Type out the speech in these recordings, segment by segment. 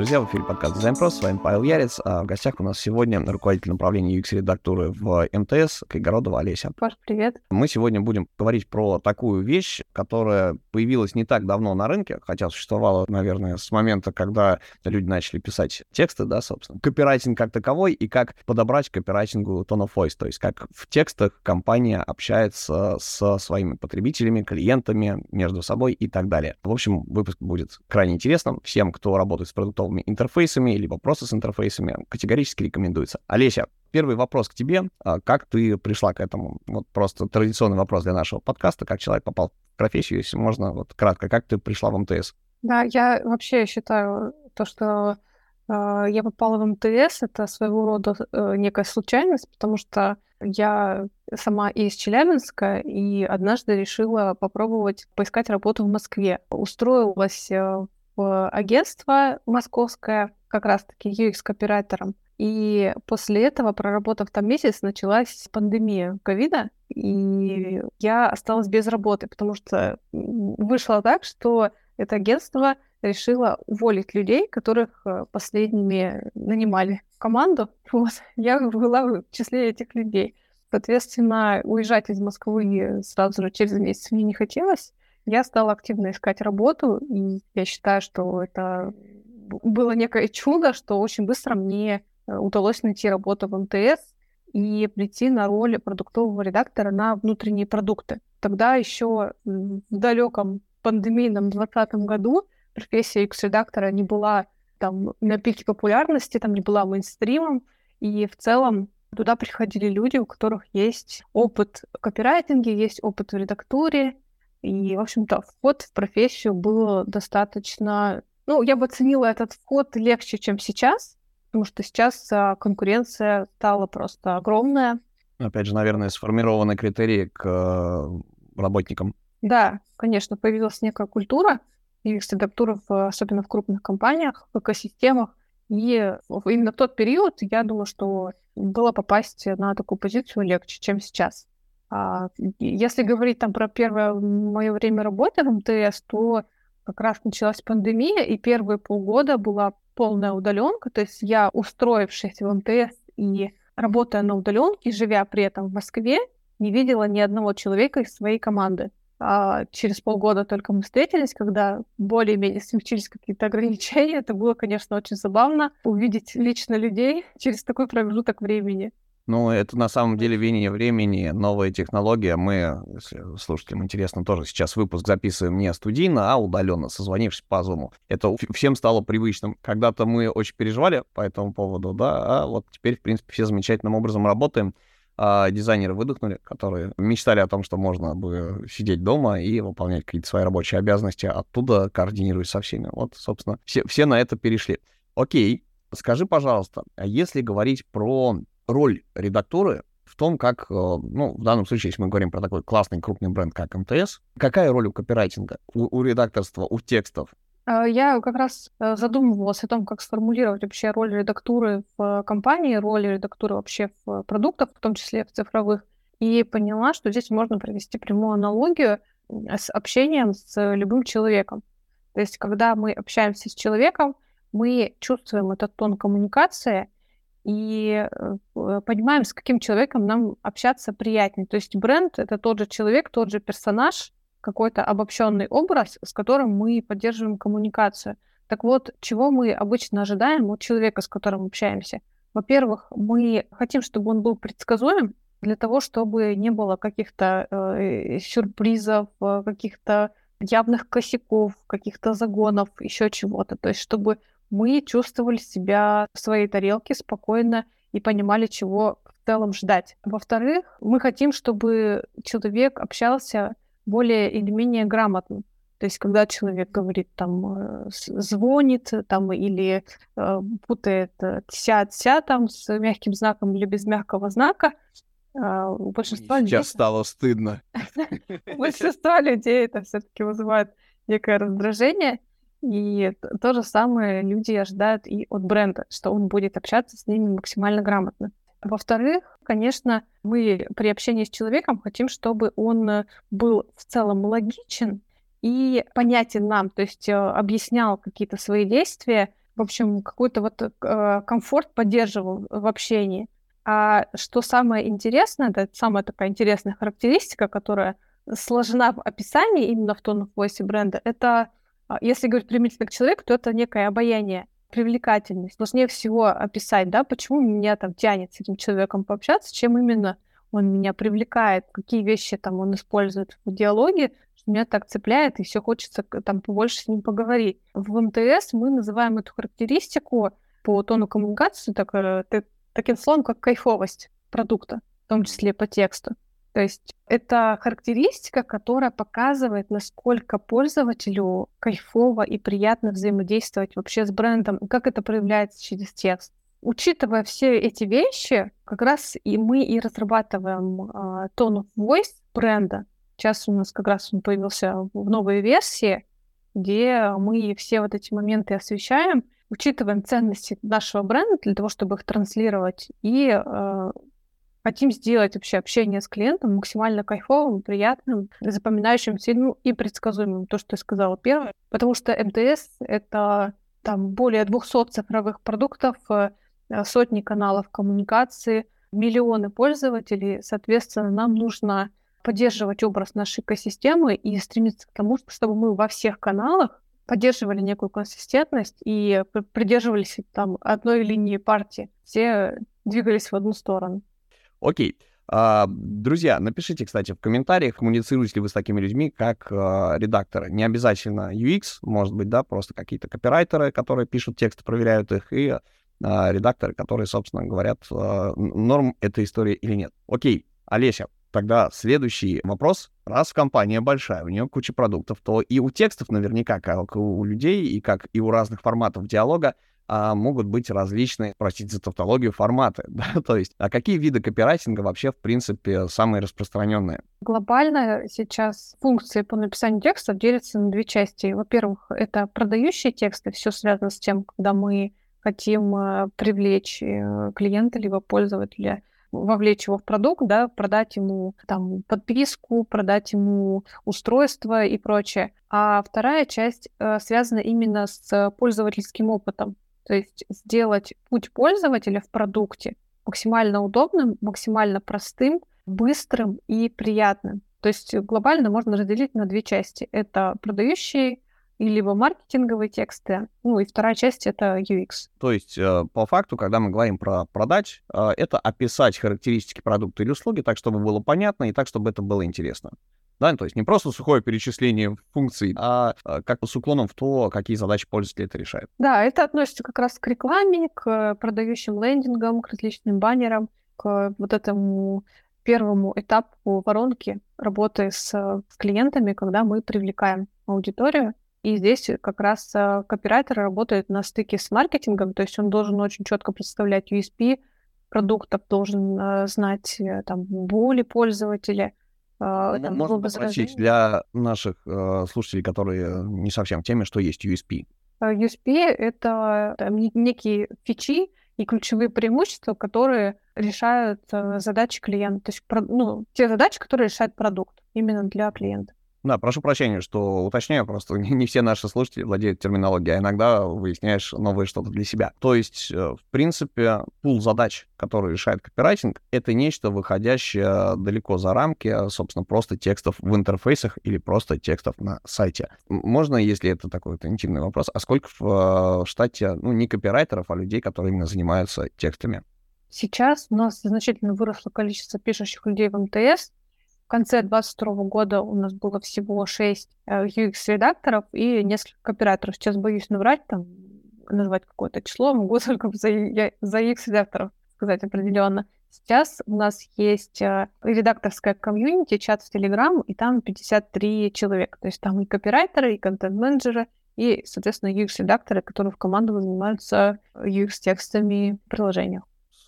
Друзья, в эфире подкаст Pro, с вами Павел Ярец, а в гостях у нас сегодня руководитель направления UX-редактуры в МТС Кайгородова Олеся. Паш, привет. Мы сегодня будем говорить про такую вещь, которая появилась не так давно на рынке, хотя существовала, наверное, с момента, когда люди начали писать тексты, да, собственно. Копирайтинг как таковой и как подобрать копирайтингу tone of voice, то есть как в текстах компания общается со своими потребителями, клиентами, между собой и так далее. В общем, выпуск будет крайне интересным. Всем, кто работает с продуктовыми интерфейсами, либо просто с интерфейсами, категорически рекомендуется. Олеся, первый вопрос к тебе. А как ты пришла к этому? Вот просто традиционный вопрос для нашего подкаста. Как человек попал в профессию, если можно, вот кратко, как ты пришла в МТС? Да, я вообще считаю то, что э, я попала в МТС, это своего рода э, некая случайность, потому что я сама из Челябинска и однажды решила попробовать поискать работу в Москве. Устроилась э, агентство московское, как раз-таки UX-копирайтером. И после этого, проработав там месяц, началась пандемия ковида, и я осталась без работы, потому что вышло так, что это агентство решило уволить людей, которых э, последними нанимали в команду. Вот. Я была в числе этих людей. Соответственно, уезжать из Москвы сразу же через месяц мне не хотелось я стала активно искать работу, и я считаю, что это было некое чудо, что очень быстро мне э, удалось найти работу в МТС и прийти на роль продуктового редактора на внутренние продукты. Тогда еще в далеком пандемийном 2020 году профессия UX-редактора не была там на пике популярности, там не была мейнстримом, и в целом туда приходили люди, у которых есть опыт в копирайтинге, есть опыт в редактуре, и, в общем-то, вход в профессию был достаточно... Ну, я бы оценила этот вход легче, чем сейчас, потому что сейчас а, конкуренция стала просто огромная. Опять же, наверное, сформированы критерии к э, работникам. Да, конечно, появилась некая культура UX-редактуры, особенно в крупных компаниях, в экосистемах. И именно в тот период я думаю, что было попасть на такую позицию легче, чем сейчас. А, если говорить там про первое мое время работы в МТС, то как раз началась пандемия, и первые полгода была полная удаленка. То есть я, устроившись в МТС и работая на удаленке, живя при этом в Москве, не видела ни одного человека из своей команды. А через полгода только мы встретились, когда более-менее смягчились какие-то ограничения. Это было, конечно, очень забавно увидеть лично людей через такой промежуток времени. Ну, это на самом деле веяние времени, новая технология. Мы, если слушателям интересно, тоже сейчас выпуск записываем не студийно, а удаленно, созвонившись по Zoom. Это всем стало привычным. Когда-то мы очень переживали по этому поводу, да, а вот теперь, в принципе, все замечательным образом работаем. А дизайнеры выдохнули, которые мечтали о том, что можно бы сидеть дома и выполнять какие-то свои рабочие обязанности, оттуда координируясь со всеми. Вот, собственно, все, все на это перешли. Окей, скажи, пожалуйста, а если говорить про роль редактуры в том, как, э, ну, в данном случае, если мы говорим про такой классный крупный бренд, как МТС, какая роль у копирайтинга, у, у редакторства, у текстов? А, я как раз э, задумывалась о том, как сформулировать вообще роль редактуры в компании, роль редактуры вообще в продуктах, в том числе в цифровых, и поняла, что здесь можно провести прямую аналогию с общением с любым человеком. То есть, когда мы общаемся с человеком, мы чувствуем этот тон коммуникации — и э, понимаем, с каким человеком нам общаться приятнее. То есть бренд — это тот же человек, тот же персонаж, какой-то обобщенный образ, с которым мы поддерживаем коммуникацию. Так вот, чего мы обычно ожидаем от человека, с которым общаемся? Во-первых, мы хотим, чтобы он был предсказуем, для того, чтобы не было каких-то э, сюрпризов, э, каких-то явных косяков, каких-то загонов, еще чего-то. То есть, чтобы мы чувствовали себя в своей тарелке спокойно и понимали, чего в целом ждать. Во-вторых, мы хотим, чтобы человек общался более или менее грамотно. То есть, когда человек говорит, там, э, звонит, там, или э, путает ся-ся э, там с мягким знаком или без мягкого знака, э, у большинства Сейчас людей... стало стыдно. У большинства людей это все-таки вызывает некое раздражение. И то же самое люди ожидают и от бренда, что он будет общаться с ними максимально грамотно. Во-вторых, конечно, мы при общении с человеком хотим, чтобы он э, был в целом логичен и понятен нам, то есть э, объяснял какие-то свои действия в общем, какой-то вот э, комфорт поддерживал в общении. А что самое интересное, это самая такая интересная характеристика, которая сложена в описании именно в тон of voice бренда, это, если говорить применительно к человеку, то это некое обаяние, привлекательность. Сложнее всего описать, да, почему меня там тянет с этим человеком пообщаться, чем именно он меня привлекает, какие вещи там он использует в диалоге, что меня так цепляет, и все хочется там побольше с ним поговорить. В МТС мы называем эту характеристику по тону коммуникации так, э, таким словом, как кайфовость продукта, в том числе по тексту. То есть это характеристика, которая показывает, насколько пользователю кайфово и приятно взаимодействовать вообще с брендом, и как это проявляется через текст. Учитывая все эти вещи, как раз и мы и разрабатываем uh, tone of voice бренда. Сейчас у нас как раз он появился в новой версии, где мы все вот эти моменты освещаем, учитываем ценности нашего бренда для того, чтобы их транслировать, и э, хотим сделать вообще общение с клиентом максимально кайфовым, приятным, запоминающимся ну, и предсказуемым, то, что я сказала первое. Потому что МТС — это там более 200 цифровых продуктов, э, сотни каналов коммуникации, миллионы пользователей. Соответственно, нам нужно поддерживать образ нашей экосистемы и стремиться к тому, чтобы мы во всех каналах поддерживали некую консистентность и придерживались там одной линии партии. Все двигались в одну сторону. Окей. А, друзья, напишите, кстати, в комментариях, коммуницируете ли вы с такими людьми, как а, редакторы. Не обязательно UX, может быть, да, просто какие-то копирайтеры, которые пишут тексты, проверяют их, и а, редакторы, которые, собственно, говорят, норм эта история или нет. Окей, Олеся, тогда следующий вопрос. Раз компания большая, у нее куча продуктов, то и у текстов наверняка, как у людей, и как и у разных форматов диалога, а, могут быть различные, простите за тавтологию, форматы. Да? То есть, а какие виды копирайтинга вообще, в принципе, самые распространенные? Глобально сейчас функции по написанию текстов делятся на две части. Во-первых, это продающие тексты, все связано с тем, когда мы хотим э, привлечь э, клиента либо пользователя вовлечь его в продукт, да, продать ему там подписку, продать ему устройство и прочее. А вторая часть э, связана именно с пользовательским опытом. То есть сделать путь пользователя в продукте максимально удобным, максимально простым, быстрым и приятным. То есть глобально можно разделить на две части. Это продающие и либо маркетинговые тексты, ну и вторая часть — это UX. То есть, э, по факту, когда мы говорим про продать, э, это описать характеристики продукта или услуги так, чтобы было понятно и так, чтобы это было интересно. Да, то есть не просто сухое перечисление функций, а, а как с уклоном в то, какие задачи пользователь это решает. Да, это относится как раз к рекламе, к продающим лендингам, к различным баннерам, к вот этому первому этапу воронки работы с, с клиентами, когда мы привлекаем аудиторию. И здесь как раз э, копирайтер работает на стыке с маркетингом, то есть он должен очень четко представлять USP продуктов, должен э, знать э, там боли пользователя, там, Можно спросить для наших э, слушателей, которые не совсем в теме, что есть USP? А, USP — это там, некие фичи и ключевые преимущества, которые решают э, задачи клиента. То есть ну, те задачи, которые решает продукт именно для клиента. Да, прошу прощения, что уточняю, просто не, все наши слушатели владеют терминологией, а иногда выясняешь новое что-то для себя. То есть, э, в принципе, пул задач, которые решает копирайтинг, это нечто, выходящее далеко за рамки, собственно, просто текстов в интерфейсах или просто текстов на сайте. Можно, если это такой вот интимный вопрос, а сколько в э, штате, ну, не копирайтеров, а людей, которые именно занимаются текстами? Сейчас у нас значительно выросло количество пишущих людей в МТС, конце 2022 года у нас было всего 6 UX-редакторов э, и несколько копирайтеров. Сейчас боюсь наврать, там, назвать какое-то число, могу только за, за UX-редакторов сказать определенно. Сейчас у нас есть э, редакторская комьюнити, чат в Telegram, и там 53 человека. То есть там и копирайтеры, и контент-менеджеры, и, соответственно, UX-редакторы, которые в команду занимаются UX-текстами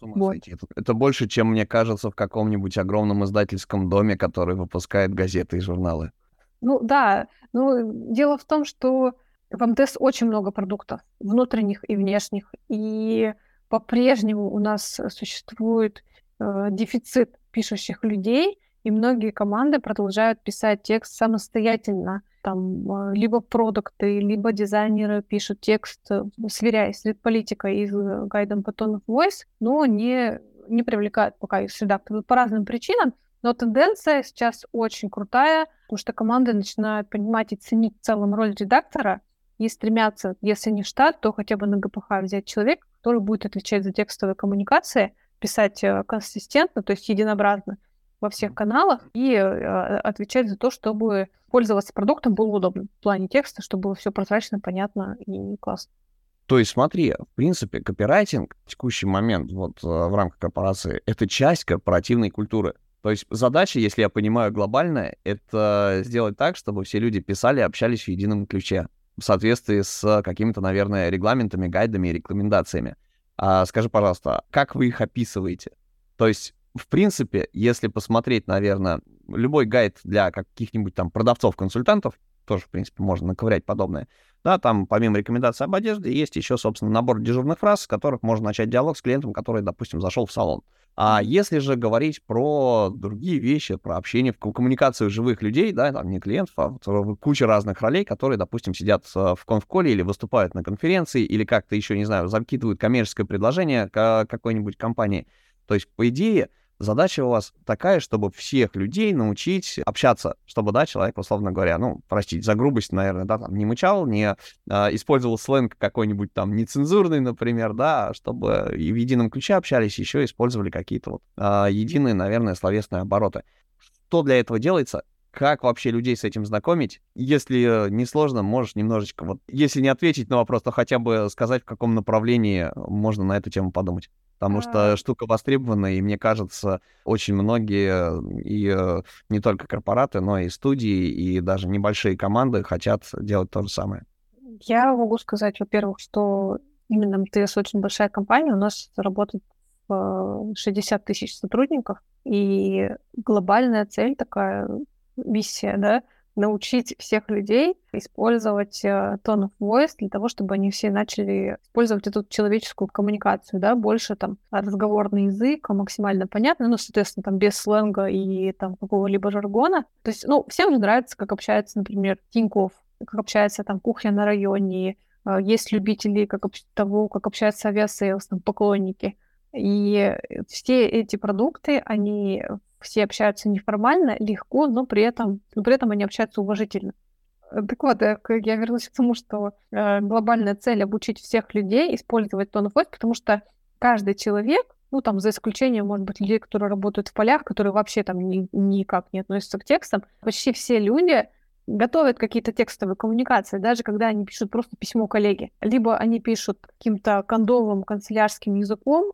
ума вот. сойти. Это, это больше, чем мне кажется в каком-нибудь огромном издательском доме, который выпускает газеты и журналы. Ну да, ну дело в том, что в МТС очень много продуктов, внутренних и внешних, и по-прежнему у нас существует э, дефицит пишущих людей, и многие команды продолжают писать текст самостоятельно. Там а, либо продукты, либо дизайнеры пишут текст, э, сверяясь с политикой и гайдом по tone voice, но не, не привлекают пока их редакторы по разным причинам. Но тенденция сейчас очень крутая, потому что команды начинают понимать и ценить в целом роль редактора и стремятся, если не штат, то хотя бы на ГПХ взять человека, который будет отвечать за текстовые коммуникации, писать э, консистентно, то есть единообразно во всех каналах и э, отвечать за то, чтобы пользоваться продуктом было удобно в плане текста, чтобы было все прозрачно, понятно и классно. То есть смотри, в принципе, копирайтинг в текущий момент вот э, в рамках корпорации — это часть корпоративной культуры. То есть задача, если я понимаю глобальная, это сделать так, чтобы все люди писали и общались в едином ключе в соответствии с какими-то, наверное, регламентами, гайдами и рекомендациями. А скажи, пожалуйста, как вы их описываете? То есть, в принципе, если посмотреть, наверное, любой гайд для каких-нибудь там продавцов-консультантов, тоже, в принципе, можно наковырять подобное, да, там помимо рекомендаций об одежде есть еще, собственно, набор дежурных фраз, с которых можно начать диалог с клиентом, который, допустим, зашел в салон. А если же говорить про другие вещи, про общение, коммуникацию живых людей, да, там не клиентов, а вот куча разных ролей, которые, допустим, сидят в конфколе или выступают на конференции, или как-то еще, не знаю, закидывают коммерческое предложение какой-нибудь компании. То есть, по идее, задача у вас такая, чтобы всех людей научить общаться, чтобы, да, человек, условно говоря, ну, простите за грубость, наверное, да, там, не мычал, не а, использовал сленг какой-нибудь там нецензурный, например, да, а чтобы и в едином ключе общались, еще использовали какие-то вот а, единые, наверное, словесные обороты. Что для этого делается? Как вообще людей с этим знакомить? Если не сложно, можешь немножечко, вот, если не ответить на вопрос, то хотя бы сказать, в каком направлении можно на эту тему подумать потому что штука востребована, и мне кажется, очень многие, и э, не только корпораты, но и студии, и даже небольшие команды хотят делать то же самое. Я могу сказать, во-первых, что именно МТС очень большая компания, у нас работает 60 тысяч сотрудников, и глобальная цель такая, миссия, да, научить всех людей использовать э, tone of voice для того, чтобы они все начали использовать эту человеческую коммуникацию, да, больше там разговорный язык, максимально понятно, ну, соответственно, там без сленга и там какого-либо жаргона. То есть, ну, всем же нравится, как общается, например, Тиньков, как общается там кухня на районе, э, есть любители как того, как общается Aviasales, там, поклонники. И все эти продукты, они все общаются неформально, легко, но при этом, но при этом они общаются уважительно. Так вот, э, я вернусь к тому, что э, глобальная цель обучить всех людей использовать tone of потому что каждый человек, ну там за исключением, может быть, людей, которые работают в полях, которые вообще там ни, никак не относятся к текстам, почти все люди готовят какие-то текстовые коммуникации, даже когда они пишут просто письмо коллеге. Либо они пишут каким-то кондовым канцелярским языком,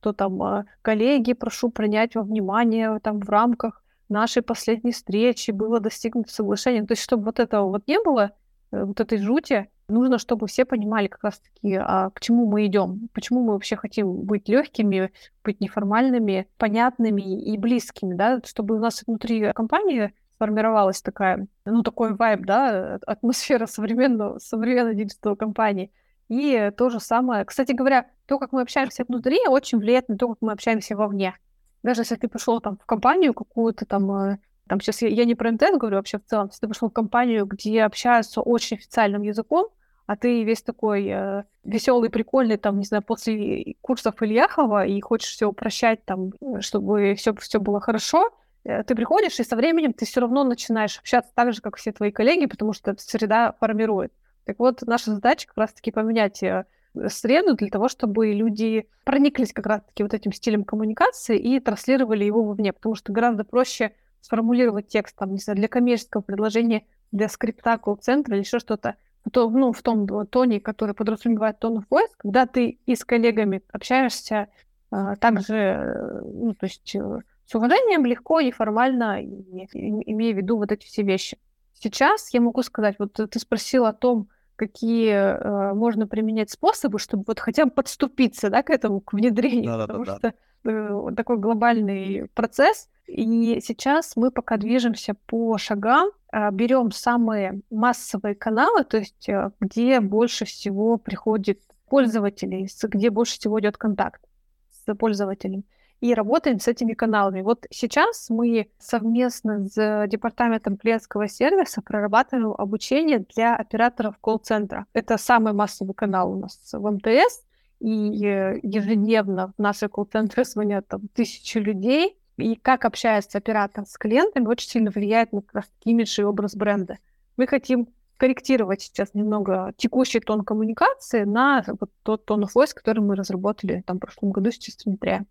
что там а, коллеги, прошу принять во внимание там в рамках нашей последней встречи было достигнуто соглашение. То есть, чтобы вот этого вот не было, э, вот этой жути, нужно, чтобы все понимали как раз-таки, а, к чему мы идем, почему мы вообще хотим быть легкими, быть неформальными, понятными и близкими, да, чтобы у нас внутри компании сформировалась такая, ну, такой вайб, да, атмосфера современного, современной диджитал компании. И то же самое. Кстати говоря, то, как мы общаемся внутри, очень влияет на то, как мы общаемся вовне. Даже если ты пошел там в компанию какую-то там, э, там сейчас я, я не про МТН говорю, вообще в целом, если ты пошел в компанию, где общаются очень официальным языком, а ты весь такой э, веселый, прикольный, там, не знаю, после курсов Ильяхова и хочешь все упрощать, там, чтобы все, все было хорошо, э, ты приходишь, и со временем ты все равно начинаешь общаться так же, как все твои коллеги, потому что среда формирует. Так вот, наша задача как раз-таки поменять э, среду для того, чтобы люди прониклись как раз-таки вот этим стилем коммуникации и транслировали его вовне, потому что гораздо проще сформулировать текст, там, не знаю, для коммерческого предложения, для скрипта колл-центра или еще что-то, то, ну, в том тоне, который подразумевает тон of voice, когда ты и с коллегами общаешься а, также, э, ну, то есть э, с уважением, легко, неформально, и, и, имея в виду вот эти все вещи. Сейчас я могу сказать, вот ты спросил о том, какие э, можно применять способы, чтобы вот хотя бы подступиться да, к этому, к внедрению, да, потому да, что э, такой глобальный процесс. И сейчас мы пока движемся по шагам, э, берем самые массовые каналы, то есть э, где больше всего приходит пользователей, где больше всего идет контакт с пользователем. И работаем с этими каналами. Вот сейчас мы совместно с департаментом клиентского сервиса прорабатываем обучение для операторов колл-центра. Это самый массовый канал у нас в МТС, и э, ежедневно в наши колл-центры звонят там, тысячи людей, и как общается оператор с клиентами, очень сильно влияет на как раз имидж и образ бренда. Мы хотим корректировать сейчас немного текущий тон коммуникации на вот тот тон of voice, который мы разработали там в прошлом году с чистым ноября.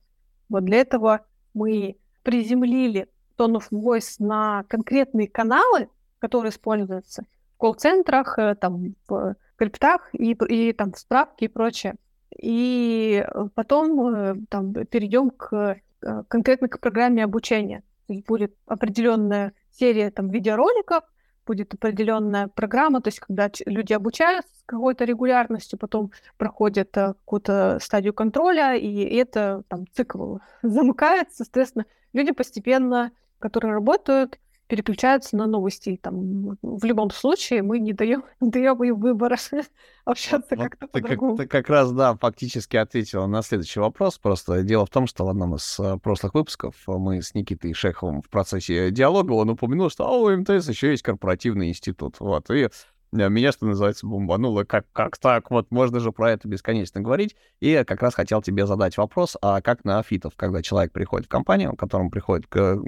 Вот для этого мы приземлили tone of voice на конкретные каналы, которые используются в колл-центрах, э, там, в криптах и, и там в справке и прочее. И потом э, там перейдем к э, конкретно к программе обучения. То есть будет определенная серия там видеороликов, будет определенная программа, то есть когда люди обучаются с какой-то регулярностью, потом проходят э, какую-то стадию контроля, и это там цикл замыкается, соответственно, люди постепенно, которые работают, переключаются на новости. Там, в любом случае мы не даем, не даем им выбора общаться вот, как-то ты по-другому. Как, ты как раз, да, фактически ответила на следующий вопрос. Просто дело в том, что в одном из uh, прошлых выпусков мы с Никитой Шеховым в процессе диалога, он упомянул, что а, у МТС еще есть корпоративный институт. Вот, и меня, что называется, бомбануло. Как, как так? Вот можно же про это бесконечно говорить. И я как раз хотел тебе задать вопрос, а как на Афитов, когда человек приходит в компанию, которому приходит к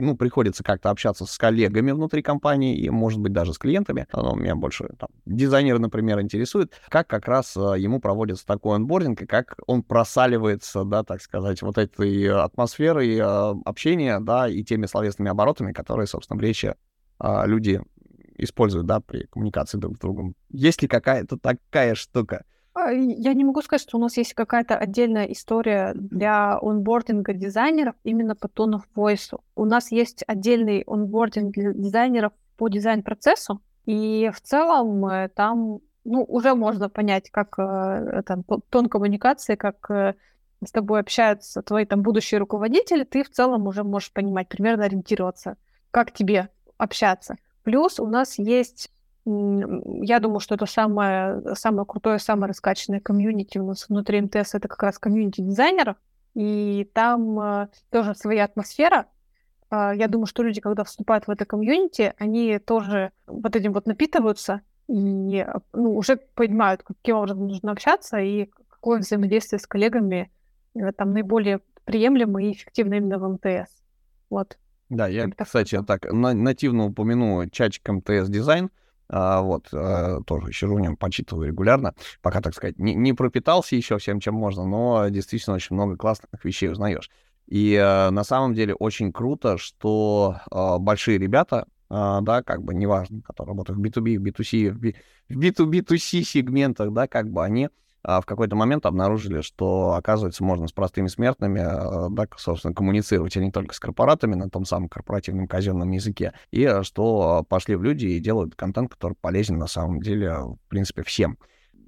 ну, приходится как-то общаться с коллегами внутри компании и, может быть, даже с клиентами. Но меня больше там, дизайнер, например, интересует, как как раз а, ему проводится такой онбординг, и как он просаливается, да, так сказать, вот этой атмосферой а, общения, да, и теми словесными оборотами, которые, собственно, в речи а, люди используют, да, при коммуникации друг с другом. Есть ли какая-то такая штука? А, я не могу сказать, что у нас есть какая-то отдельная история для онбординга дизайнеров именно по тону voice. У нас есть отдельный онбординг для дизайнеров по дизайн-процессу, и в целом э, там ну, уже можно понять, как э, там, тон коммуникации, как э, с тобой общаются твои там будущие руководители, ты в целом уже можешь понимать, примерно ориентироваться, как тебе общаться. Плюс у нас есть я думаю, что это самое, самое крутое, самое раскачанное комьюнити у нас внутри МТС, это как раз комьюнити дизайнеров, и там э, тоже своя атмосфера. Э, я думаю, что люди, когда вступают в это комьюнити, они тоже вот этим вот напитываются и ну, уже понимают, каким образом нужно общаться и какое взаимодействие с коллегами э, там наиболее приемлемо и эффективно именно в МТС. Вот. Да, я, кстати, так на, нативно упомяну чатик МТС дизайн. А, вот, а, тоже нем, почитываю регулярно, пока, так сказать, не, не пропитался еще всем, чем можно, но действительно очень много классных вещей узнаешь. И а, на самом деле очень круто, что а, большие ребята, а, да, как бы неважно, которые работают в B2B, в B2C, в B2B2C сегментах, да, как бы они в какой-то момент обнаружили, что, оказывается, можно с простыми смертными, а, да, собственно, коммуницировать, а не только с корпоратами на том самом корпоративном казенном языке, и а, что пошли в люди и делают контент, который полезен на самом деле, в принципе, всем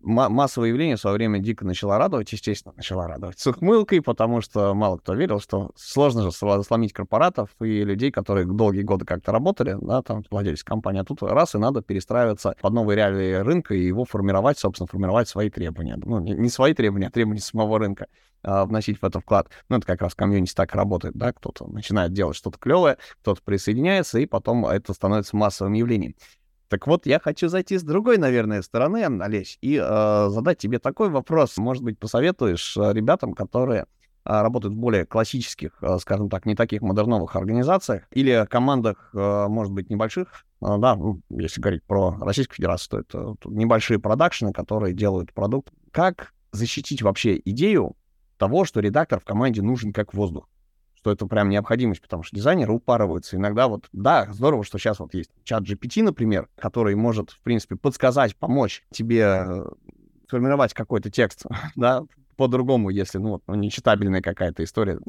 массовое явление в свое время дико начала радовать, естественно, начала радовать с ухмылкой, потому что мало кто верил, что сложно же сломить корпоратов и людей, которые долгие годы как-то работали, да, там, владельцы компании, а тут раз и надо перестраиваться под новые реалии рынка и его формировать, собственно, формировать свои требования. Ну, не свои требования, а требования самого рынка а, вносить в это вклад. Ну, это как раз комьюнити так работает, да, кто-то начинает делать что-то клевое, кто-то присоединяется, и потом это становится массовым явлением. Так вот, я хочу зайти с другой, наверное, стороны, Олесь, и э, задать тебе такой вопрос. Может быть, посоветуешь э, ребятам, которые э, работают в более классических, э, скажем так, не таких модерновых организациях или командах, может быть, небольших, да, ну, если говорить про Российскую Федерацию, то это небольшие продакшены, которые делают продукт. Как защитить вообще идею того, что редактор в команде нужен как воздух? Что это прям необходимость, потому что дизайнеры упарываются. Иногда вот, да, здорово, что сейчас вот есть чат GPT, например, который может, в принципе, подсказать, помочь тебе э, сформировать какой-то текст, да, по-другому, если, ну, вот, ну, нечитабельная какая-то история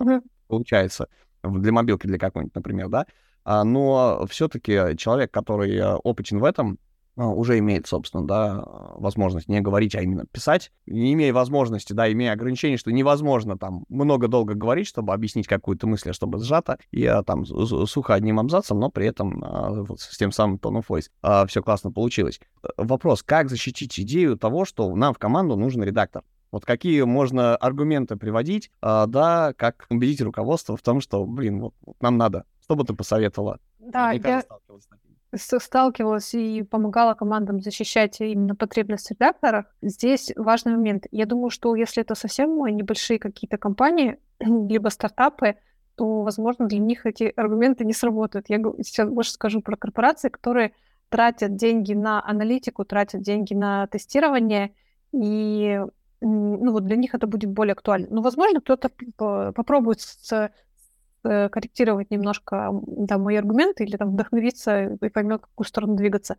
получается для мобилки, для какой-нибудь, например, да, а, но все-таки человек, который э, опытен в этом, уже имеет, собственно, да, возможность не говорить, а именно писать, не имея возможности, да, имея ограничение, что невозможно там много долго говорить, чтобы объяснить какую-то мысль, а чтобы сжато, и а, там сухо одним абзацем, но при этом а, вот, с тем самым tone of voice а, все классно получилось. Вопрос, как защитить идею того, что нам в команду нужен редактор? Вот какие можно аргументы приводить, а, да, как убедить руководство в том, что, блин, вот, вот нам надо. Что бы ты посоветовала? Да, я сталкивалась и помогала командам защищать именно потребности редакторов. Здесь важный момент. Я думаю, что если это совсем небольшие какие-то компании, либо стартапы, то, возможно, для них эти аргументы не сработают. Я сейчас больше скажу про корпорации, которые тратят деньги на аналитику, тратят деньги на тестирование, и ну, вот для них это будет более актуально. Но, возможно, кто-то попробует с, э, корректировать немножко да, мои аргументы или там вдохновиться и поймет, в какую сторону двигаться.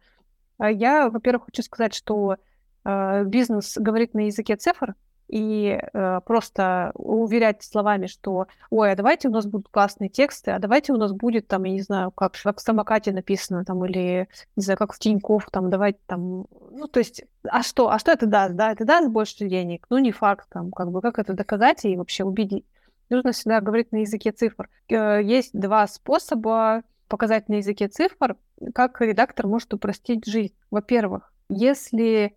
А я, во-первых, хочу сказать, что э, бизнес говорит на языке цифр, и э, просто уверять словами, что ой, а давайте у нас будут классные тексты, а давайте у нас будет там, я не знаю, как, как в самокате написано там, или, не знаю, как в Тинькофф, там, давайте там, ну, то есть, а что, а что это даст, да, это даст больше денег, ну, не факт, там, как бы, как это доказать и вообще убедить. Нужно всегда говорить на языке цифр. Э, есть два способа показать на языке цифр, как редактор может упростить жизнь. Во-первых, если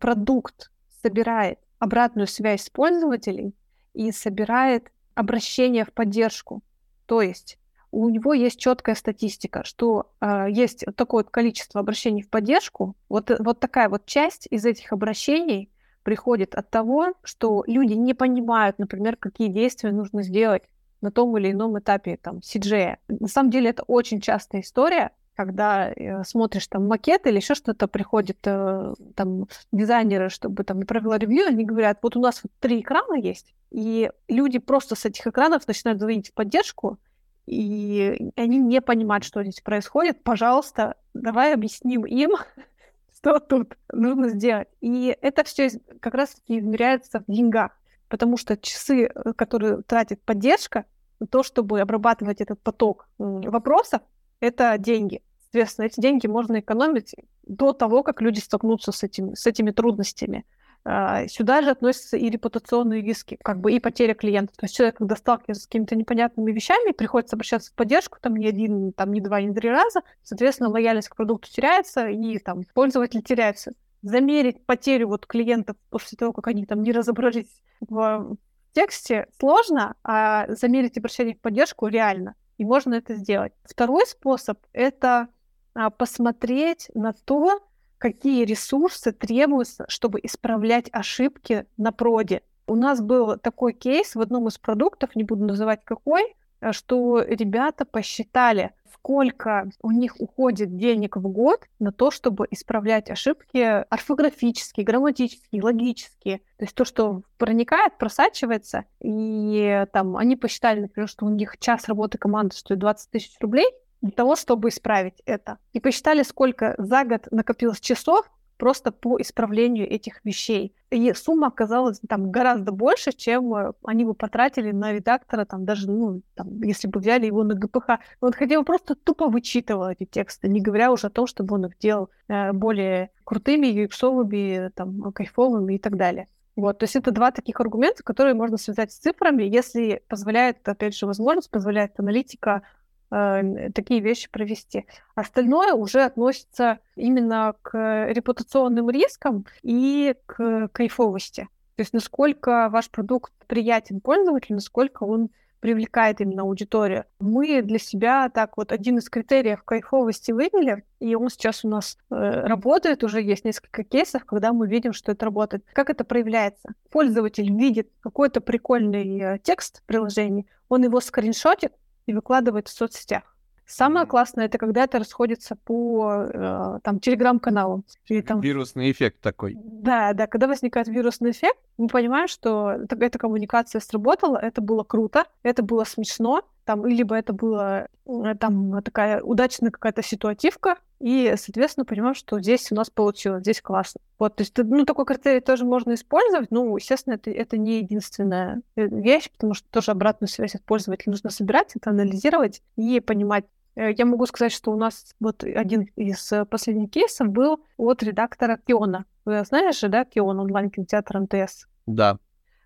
продукт собирает обратную связь пользователей и собирает обращения в поддержку. То есть у него есть четкая статистика, что э, есть такое вот количество обращений в поддержку. Вот, вот такая вот часть из этих обращений приходит от того, что люди не понимают, например, какие действия нужно сделать на том или ином этапе там, CJ. На самом деле это очень частая история, когда э, смотришь там макет или еще что-то, приходит э, там дизайнеры, чтобы там провела ревью, они говорят, вот у нас вот три экрана есть, и люди просто с этих экранов начинают звонить в поддержку, и они не понимают, что здесь происходит. Пожалуйста, давай объясним им, что тут нужно сделать. И это все как раз измеряется в деньгах, потому что часы, э, которые тратит поддержка, то, чтобы обрабатывать этот поток вопросов, это деньги. Соответственно, эти деньги можно экономить до того, как люди столкнутся с, этим, с этими трудностями. А, сюда же относятся и репутационные риски, как бы и потеря клиентов. То есть человек, когда сталкивается с какими-то непонятными вещами, приходится обращаться в поддержку, там, не один, там, не два, не три раза, соответственно, лояльность к продукту теряется, и там пользователь теряется. Замерить потерю вот клиентов после того, как они там не разобрались в тексте, сложно, а замерить обращение в поддержку реально. И можно это сделать. Второй способ — это а, посмотреть на то, какие ресурсы требуются, чтобы исправлять ошибки на проде. У нас был такой кейс в одном из продуктов, не буду называть какой, а, что ребята посчитали, сколько у них уходит денег в год на то, чтобы исправлять ошибки орфографические, грамматические, логические. То есть то, что проникает, просачивается, и там они посчитали, например, что у них час работы команды стоит 20 тысяч рублей, для того, чтобы исправить это. И посчитали, сколько за год накопилось часов просто по исправлению этих вещей. И сумма оказалась там гораздо больше, чем э, они бы потратили на редактора, там даже, ну, там, если бы взяли его на ГПХ. Он хотя бы просто тупо вычитывал эти тексты, не говоря уже о том, чтобы он их делал э, более крутыми, юксовыми, там, кайфовыми и так далее. Вот, то есть это два таких аргумента, которые можно связать с цифрами, если позволяет, опять же, возможность, позволяет аналитика такие вещи провести. Остальное уже относится именно к репутационным рискам и к кайфовости. То есть насколько ваш продукт приятен пользователю, насколько он привлекает именно аудиторию. Мы для себя так вот один из критериев кайфовости вывели, и он сейчас у нас э, работает, уже есть несколько кейсов, когда мы видим, что это работает. Как это проявляется? Пользователь видит какой-то прикольный э, текст приложении, он его скриншотит, и выкладывает в соцсетях. Самое классное это когда это расходится по э, там телеграм-каналам. Или, там... Вирусный эффект такой. Да, да, когда возникает вирусный эффект, мы понимаем, что эта коммуникация сработала, это было круто, это было смешно, там, либо это была э, там такая удачная какая-то ситуативка, и, соответственно, понимаем, что здесь у нас получилось, здесь классно. Вот, то есть, ну, такой критерий тоже можно использовать, ну, естественно, это, это не единственная э, вещь, потому что тоже обратную связь от пользователя нужно собирать, это анализировать и понимать, э, я могу сказать, что у нас вот один из последних кейсов был от редактора Киона. Вы знаешь же, да, Кион, онлайн-кинотеатр МТС? Да.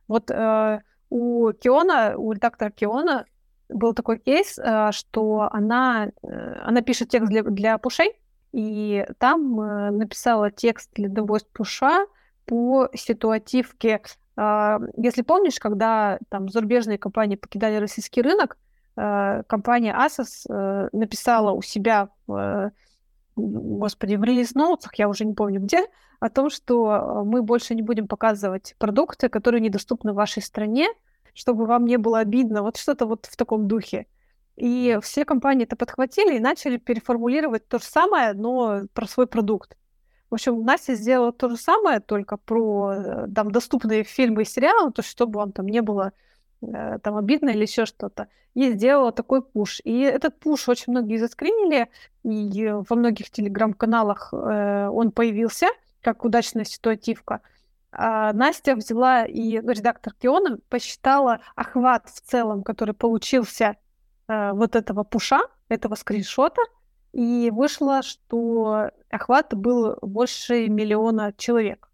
Вот э, у Киона, у редактора Киона был такой кейс, э, что она, э, она пишет текст для, для пушей, и там э, написала текст для The Voice Push по ситуативке. А, если помнишь, когда там зарубежные компании покидали российский рынок, а, компания Asus э, написала у себя господи, в релиз-ноутсах, я уже не помню где, о том, что мы больше не будем показывать продукты, которые недоступны в вашей стране, чтобы вам не было обидно, вот что-то вот в таком духе. И все компании это подхватили и начали переформулировать то же самое, но про свой продукт. В общем, Настя сделала то же самое, только про э, там, доступные фильмы и сериалы, то чтобы вам там не было э, там обидно или еще что-то. И сделала такой пуш. И этот пуш очень многие заскринили, и во многих телеграм-каналах э, он появился как удачная ситуативка. А Настя взяла и ну, редактор Киона посчитала охват в целом, который получился э, вот этого пуша, этого скриншота, и вышло, что охват был больше миллиона человек.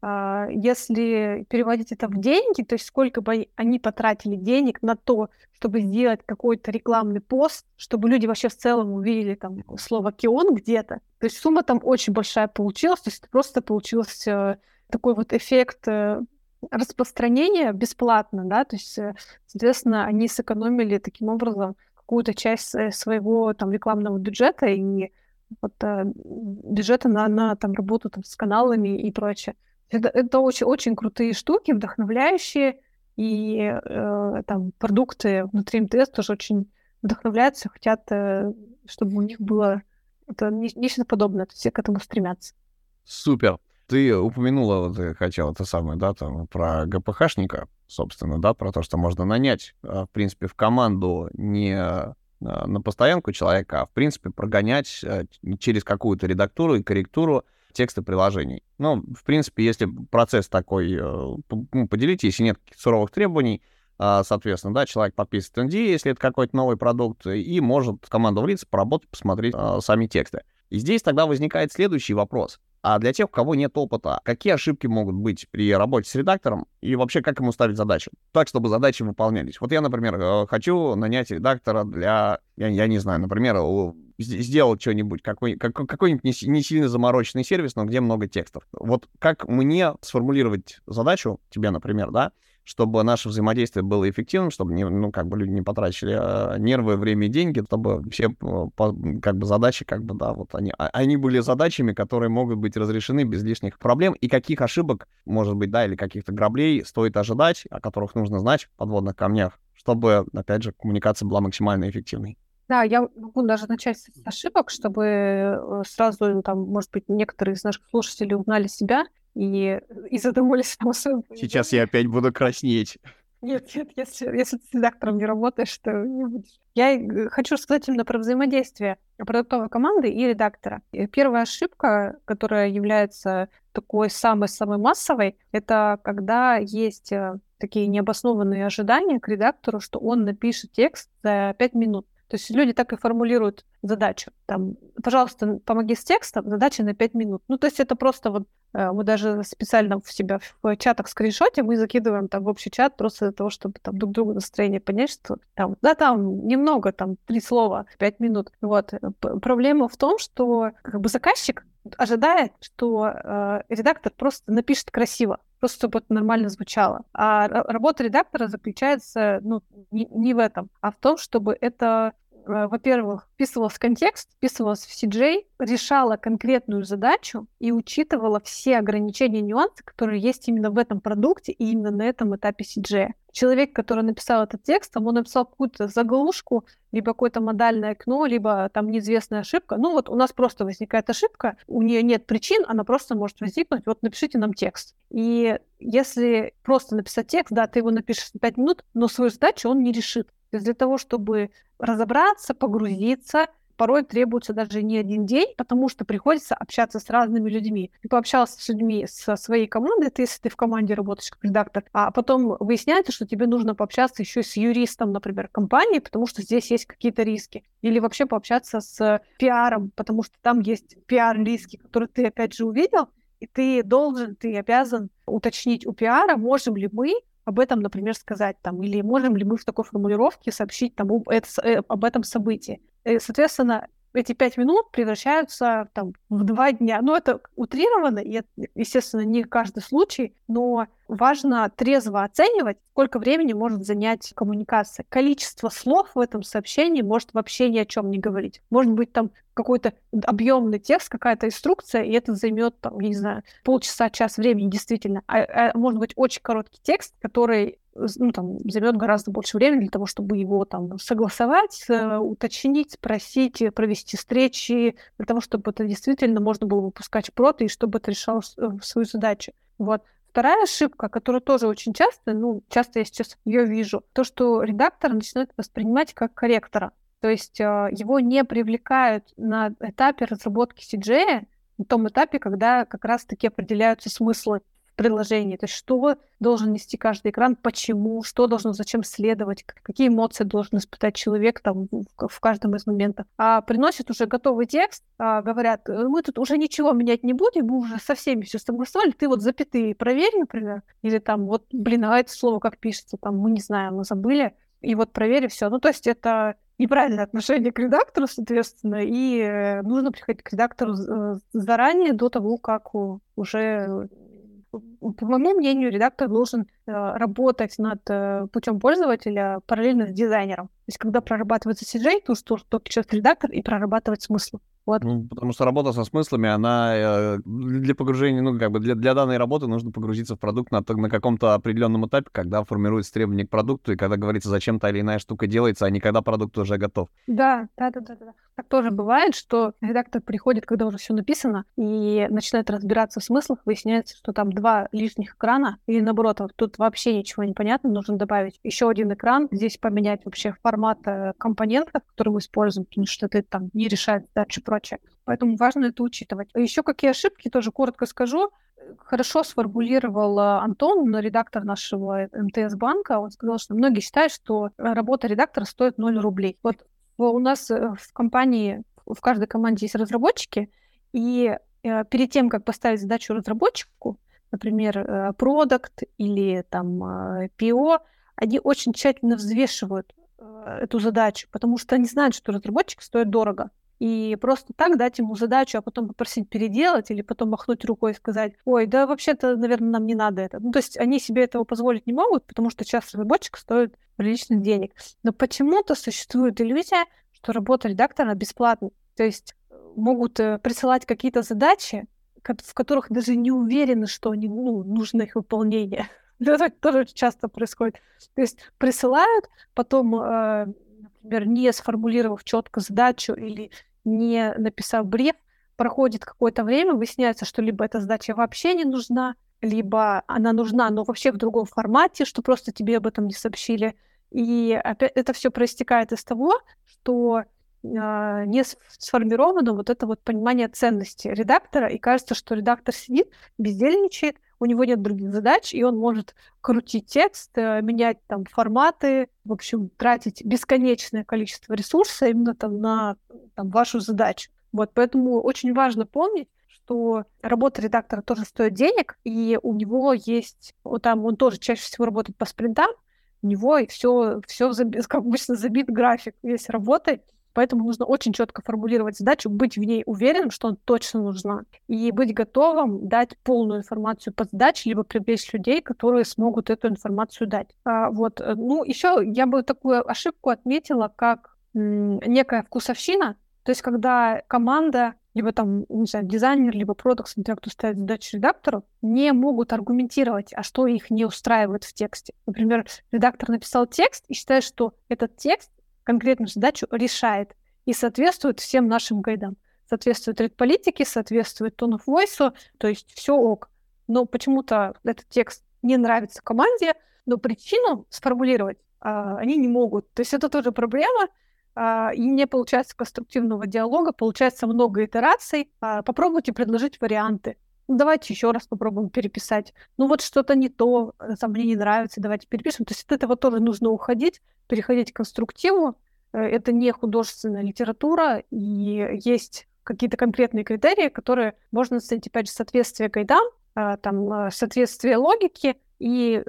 А, если переводить это в деньги, то есть сколько бы они потратили денег на то, чтобы сделать какой-то рекламный пост, чтобы люди вообще в целом увидели там слово «кион» где-то. То есть сумма там очень большая получилась, то есть просто получился такой вот эффект э, распространения бесплатно, да, то есть, э, соответственно, они сэкономили таким образом какую-то часть э, своего там рекламного бюджета и вот бюджета на, на там работу там, с каналами и прочее. Это, это очень, очень крутые штуки, вдохновляющие, и э, там продукты внутри МТС тоже очень вдохновляются, хотят, чтобы у них было это нечто подобное, то есть все к этому стремятся. Супер. Ты упомянула, вот я хотел это самое, да, там, про ГПХшника, собственно, да, про то, что можно нанять, а, в принципе, в команду не а, на постоянку человека, а, в принципе, прогонять а, через какую-то редактуру и корректуру тексты приложений. Ну, в принципе, если процесс такой, э, ну, поделите, если нет суровых требований, соответственно, да, человек подписывает ND, если это какой-то новый продукт, и может в команду влиться, поработать, посмотреть сами тексты. И здесь тогда возникает следующий вопрос. А для тех, у кого нет опыта, какие ошибки могут быть при работе с редактором и вообще как ему ставить задачи? Так, чтобы задачи выполнялись. Вот я, например, э, хочу нанять редактора для, я, я не знаю, например, сделать что-нибудь, какой, как, какой-нибудь не, не сильно замороченный сервис, но где много текстов. Вот как мне сформулировать задачу, тебе, например, да, чтобы наше взаимодействие было эффективным, чтобы не, ну, как бы люди не потратили э, нервы, время и деньги, чтобы все э, по, как бы задачи, как бы, да, вот они, а, они были задачами, которые могут быть разрешены без лишних проблем, и каких ошибок, может быть, да, или каких-то граблей стоит ожидать, о которых нужно знать в подводных камнях, чтобы, опять же, коммуникация была максимально эффективной. Да, я могу даже начать с ошибок, чтобы э, сразу, там, может быть, некоторые из наших слушателей узнали себя и, и задумались о своем Сейчас я опять буду краснеть. Нет, нет, если, если ты с редактором не работаешь, то не будешь. Я э, хочу сказать именно про взаимодействие продуктовой команды и редактора. И первая ошибка, которая является такой самой-самой массовой, это когда есть э, такие необоснованные ожидания к редактору, что он напишет текст за 5 минут. То есть люди так и формулируют задачу. Там, пожалуйста, помоги с текстом, задача на 5 минут. Ну, то есть это просто вот э, мы даже специально в себя в чатах скриншоте мы закидываем там в общий чат просто для того, чтобы там друг другу настроение понять, что там, да, там немного, там три слова, пять минут. Вот. Проблема в том, что как бы заказчик ожидает, что э, редактор просто напишет красиво просто чтобы это нормально звучало. А работа редактора заключается ну, не, не в этом, а в том, чтобы это во-первых, вписывалась в контекст, вписывалась в CJ, решала конкретную задачу и учитывала все ограничения и нюансы, которые есть именно в этом продукте и именно на этом этапе CJ. Человек, который написал этот текст, он написал какую-то заглушку, либо какое-то модальное окно, либо там неизвестная ошибка. Ну вот у нас просто возникает ошибка, у нее нет причин, она просто может возникнуть, вот напишите нам текст. И если просто написать текст, да, ты его напишешь за 5 минут, но свою задачу он не решит. То есть для того, чтобы разобраться, погрузиться, порой требуется даже не один день, потому что приходится общаться с разными людьми. Ты пообщался с людьми со своей командой, ты, если ты в команде работаешь как редактор, а потом выясняется, что тебе нужно пообщаться еще с юристом, например, компании, потому что здесь есть какие-то риски. Или вообще пообщаться с пиаром, потому что там есть пиар-риски, которые ты, опять же, увидел, и ты должен, ты обязан уточнить у пиара, можем ли мы об этом, например, сказать там, или можем ли мы в такой формулировке сообщить там об, это, э, об этом событии. И, соответственно, эти пять минут превращаются там, в два дня. Ну, это утрировано, и это, естественно, не каждый случай, но важно трезво оценивать, сколько времени может занять коммуникация. Количество слов в этом сообщении может вообще ни о чем не говорить. Может быть, там какой-то объемный текст, какая-то инструкция, и это займет, там, я не знаю, полчаса, час времени, действительно. А, а может быть очень короткий текст, который ну, там, займет гораздо больше времени для того, чтобы его там согласовать, э, уточнить, спросить, э, провести встречи, для того, чтобы это действительно можно было выпускать в прод и чтобы это решало э, свою задачу. Вот. Вторая ошибка, которая тоже очень часто, ну, часто я сейчас ее вижу, то, что редактор начинает воспринимать как корректора. То есть его не привлекают на этапе разработки CJ, на том этапе, когда как раз-таки определяются смыслы приложении. То есть что должен нести каждый экран, почему, что должно зачем следовать, какие эмоции должен испытать человек там в, в каждом из моментов. А приносят уже готовый текст, а, говорят, «Э, мы тут уже ничего менять не будем, мы уже со всеми все согласовали, ты вот запятые проверь, например, или там вот, блин, а это слово как пишется, там, мы не знаем, мы забыли, и вот проверь, все. Ну, то есть это неправильное отношение к редактору, соответственно, и э, нужно приходить к редактору э, заранее, до того, как уже по моему мнению, редактор должен э, работать над э, путем пользователя параллельно с дизайнером. То есть, когда прорабатывается CJ, то что тот сейчас редактор и прорабатывать смысл. Вот. Ну, потому что работа со смыслами, она э, для погружения, ну, как бы для, для данной работы нужно погрузиться в продукт на, на каком-то определенном этапе, когда формируется требования к продукту, и когда говорится, зачем та или иная штука делается, а не когда продукт уже готов. Да, да, да, да, да. Так тоже бывает, что редактор приходит, когда уже все написано, и начинает разбираться в смыслах, выясняется, что там два лишних экрана, или наоборот, тут вообще ничего не понятно, нужно добавить еще один экран, здесь поменять вообще формат э, компонентов, которые мы используем, потому что это там не решает задачу прочее. Поэтому важно это учитывать. Еще какие ошибки, тоже коротко скажу. Хорошо сформулировал э, Антон, редактор нашего МТС-банка. Он сказал, что многие считают, что работа редактора стоит 0 рублей. Вот у нас э, в компании, в каждой команде есть разработчики, и э, перед тем, как поставить задачу разработчику, например, продукт или там PO, они очень тщательно взвешивают эту задачу, потому что они знают, что разработчик стоит дорого. И просто так дать ему задачу, а потом попросить переделать или потом махнуть рукой и сказать, ой, да вообще-то, наверное, нам не надо это. Ну, то есть они себе этого позволить не могут, потому что часто разработчик стоит приличных денег. Но почему-то существует иллюзия, что работа редактора бесплатна. То есть э, могут э, присылать какие-то задачи, в которых даже не уверены, что они, ну, нужно их выполнение. Это тоже часто происходит. То есть присылают, потом, э, например, не сформулировав четко задачу или не написав бриф, проходит какое-то время, выясняется, что либо эта задача вообще не нужна, либо она нужна, но вообще в другом формате, что просто тебе об этом не сообщили. И опять это все проистекает из того, что э, не сформировано вот это вот понимание ценности редактора, и кажется, что редактор сидит, бездельничает, у него нет других задач, и он может крутить текст, э, менять там форматы, в общем, тратить бесконечное количество ресурсов именно там на там, вашу задачу. Вот, поэтому очень важно помнить, что работа редактора тоже стоит денег, и у него есть, вот там он тоже чаще всего работает по спринтам, у него все, все как обычно забит график весь работы, Поэтому нужно очень четко формулировать задачу, быть в ней уверенным, что она точно нужна, и быть готовым дать полную информацию по задаче, либо привлечь людей, которые смогут эту информацию дать. А, вот. Э, ну, еще я бы такую ошибку отметила, как м- некая вкусовщина, то есть когда команда либо там, не знаю, дизайнер, либо продукт, смотря кто ставит задачу редактору, не могут аргументировать, а что их не устраивает в тексте. Например, редактор написал текст и считает, что этот текст конкретную задачу решает и соответствует всем нашим гайдам. Соответствует редполитике, соответствует тону voice, то есть все ок. Но почему-то этот текст не нравится команде, но причину сформулировать а, они не могут. То есть это тоже проблема, а, и не получается конструктивного диалога, получается много итераций. А, попробуйте предложить варианты. Ну, давайте еще раз попробуем переписать. Ну, вот что-то не то, э, там мне не нравится, давайте перепишем. То есть от этого тоже нужно уходить, переходить к конструктиву. Э, это не художественная литература, и есть какие-то конкретные критерии, которые можно оценить, опять же, соответствие гайдам, э, там, соответствие логике и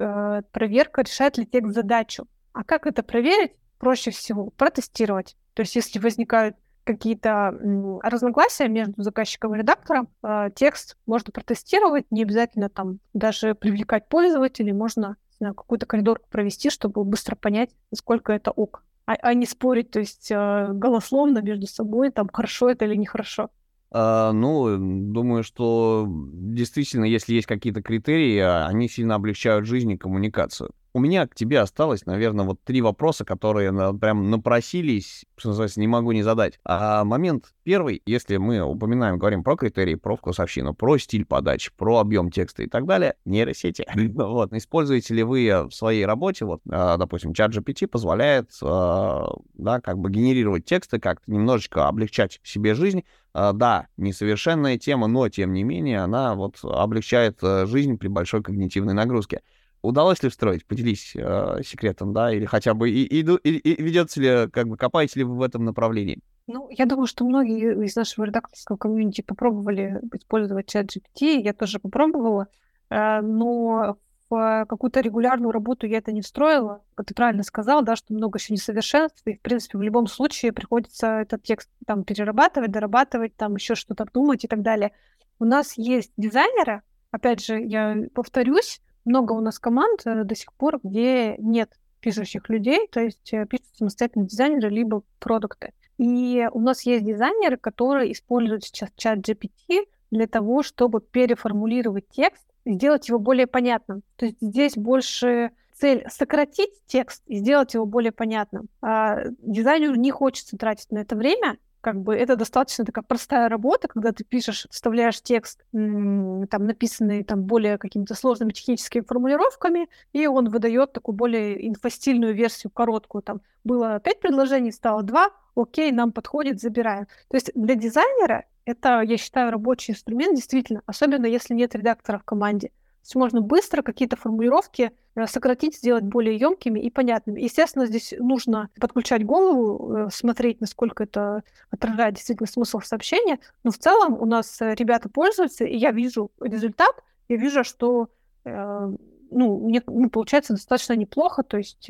проверка, решает ли текст задачу. А как это проверить? Проще всего протестировать. То есть если возникают какие-то разногласия между заказчиком и редактором, э, текст можно протестировать, не обязательно там даже привлекать пользователей, можно какую-то коридорку провести, чтобы быстро понять, насколько это ок, а, а не спорить, то есть э, голословно между собой, там, хорошо это или нехорошо. А, ну, думаю, что действительно, если есть какие-то критерии, а, они сильно облегчают жизнь и коммуникацию. У меня к тебе осталось, наверное, вот три вопроса, которые прям напросились, что называется, не могу не задать. А момент первый, если мы упоминаем, говорим про критерии, про вкусовщину, про стиль подачи, про объем текста и так далее, нейросети. вот, используете ли вы в своей работе, вот, а, допустим, ChatGPT позволяет, а, да, как бы генерировать тексты, как-то немножечко облегчать себе жизнь, да, несовершенная тема, но тем не менее она вот облегчает э, жизнь при большой когнитивной нагрузке удалось ли встроить? Поделись э, секретом, да, или хотя бы и, и, и, и ведется ли, как бы, копаете ли вы в этом направлении? Ну, я думаю, что многие из нашего редакторского комьюнити попробовали использовать чат GPT, я тоже попробовала, э, но в какую-то регулярную работу я это не встроила. Ты правильно сказал, да, что много еще несовершенств, и, в принципе, в любом случае приходится этот текст там перерабатывать, дорабатывать, там еще что-то думать и так далее. У нас есть дизайнеры, опять же, я повторюсь, много у нас команд э, до сих пор, где нет пишущих людей, то есть э, пишут самостоятельно дизайнеры либо продукты. И у нас есть дизайнеры, которые используют сейчас чат GPT для того, чтобы переформулировать текст сделать его более понятным. То есть здесь больше цель сократить текст и сделать его более понятным. А дизайнеру не хочется тратить на это время, как бы это достаточно такая простая работа, когда ты пишешь, вставляешь текст, там написанный там более какими-то сложными техническими формулировками, и он выдает такую более инфостильную версию, короткую. Там было пять предложений, стало два, окей, нам подходит, забираем. То есть для дизайнера это, я считаю, рабочий инструмент, действительно, особенно если нет редактора в команде есть можно быстро какие-то формулировки э, сократить, сделать более емкими и понятными. Естественно, здесь нужно подключать голову, э, смотреть, насколько это отражает действительно смысл сообщения. Но в целом у нас э, ребята пользуются, и я вижу результат, я вижу, что ну, мне, ну, получается достаточно неплохо, то есть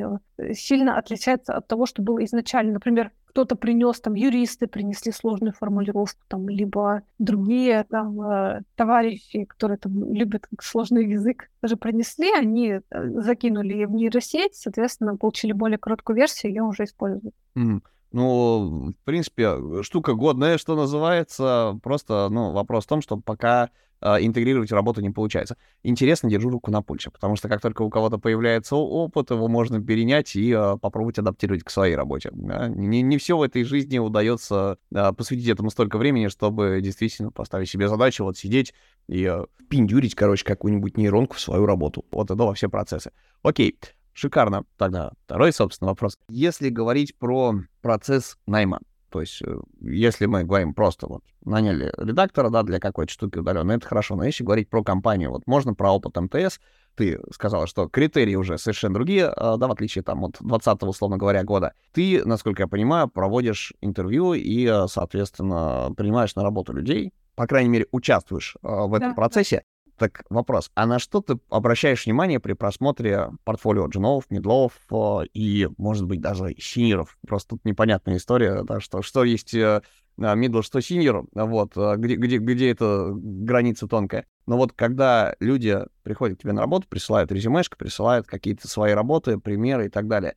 сильно отличается от того, что было изначально. Например, кто-то принес, там, юристы принесли сложную формулировку, там, либо другие там, э, товарищи, которые там любят сложный язык, даже принесли, они э, закинули в нейросеть, соответственно, получили более короткую версию, ее уже используют. Mm. Ну, в принципе, штука годная, что называется. Просто, ну, вопрос в том, что пока а, интегрировать работу не получается. Интересно, держу руку на пульсе, потому что как только у кого-то появляется опыт, его можно перенять и а, попробовать адаптировать к своей работе. Не, не все в этой жизни удается а, посвятить этому столько времени, чтобы действительно поставить себе задачу вот сидеть и пиндюрить, короче, какую-нибудь нейронку в свою работу. Вот это во все процессы. Окей. Шикарно. Тогда второй, собственно, вопрос. Если говорить про процесс найма, то есть, э, если мы говорим просто вот наняли редактора, да, для какой-то штуки удаленно, это хорошо. Но если говорить про компанию, вот можно про опыт МТС, ты сказала, что критерии уже совершенно другие, а, да, в отличие там от 20 условно говоря, года. Ты, насколько я понимаю, проводишь интервью и, а, соответственно, принимаешь на работу людей, по крайней мере, участвуешь в этом да, процессе. Так вопрос, а на что ты обращаешь внимание при просмотре портфолио джунов, мидлов э, и, может быть, даже синьоров? Просто тут непонятная история, да, что, что есть мидл, что синьор, вот, э, где, где, где эта граница тонкая. Но вот когда люди приходят к тебе на работу, присылают резюмешко, присылают какие-то свои работы, примеры и так далее,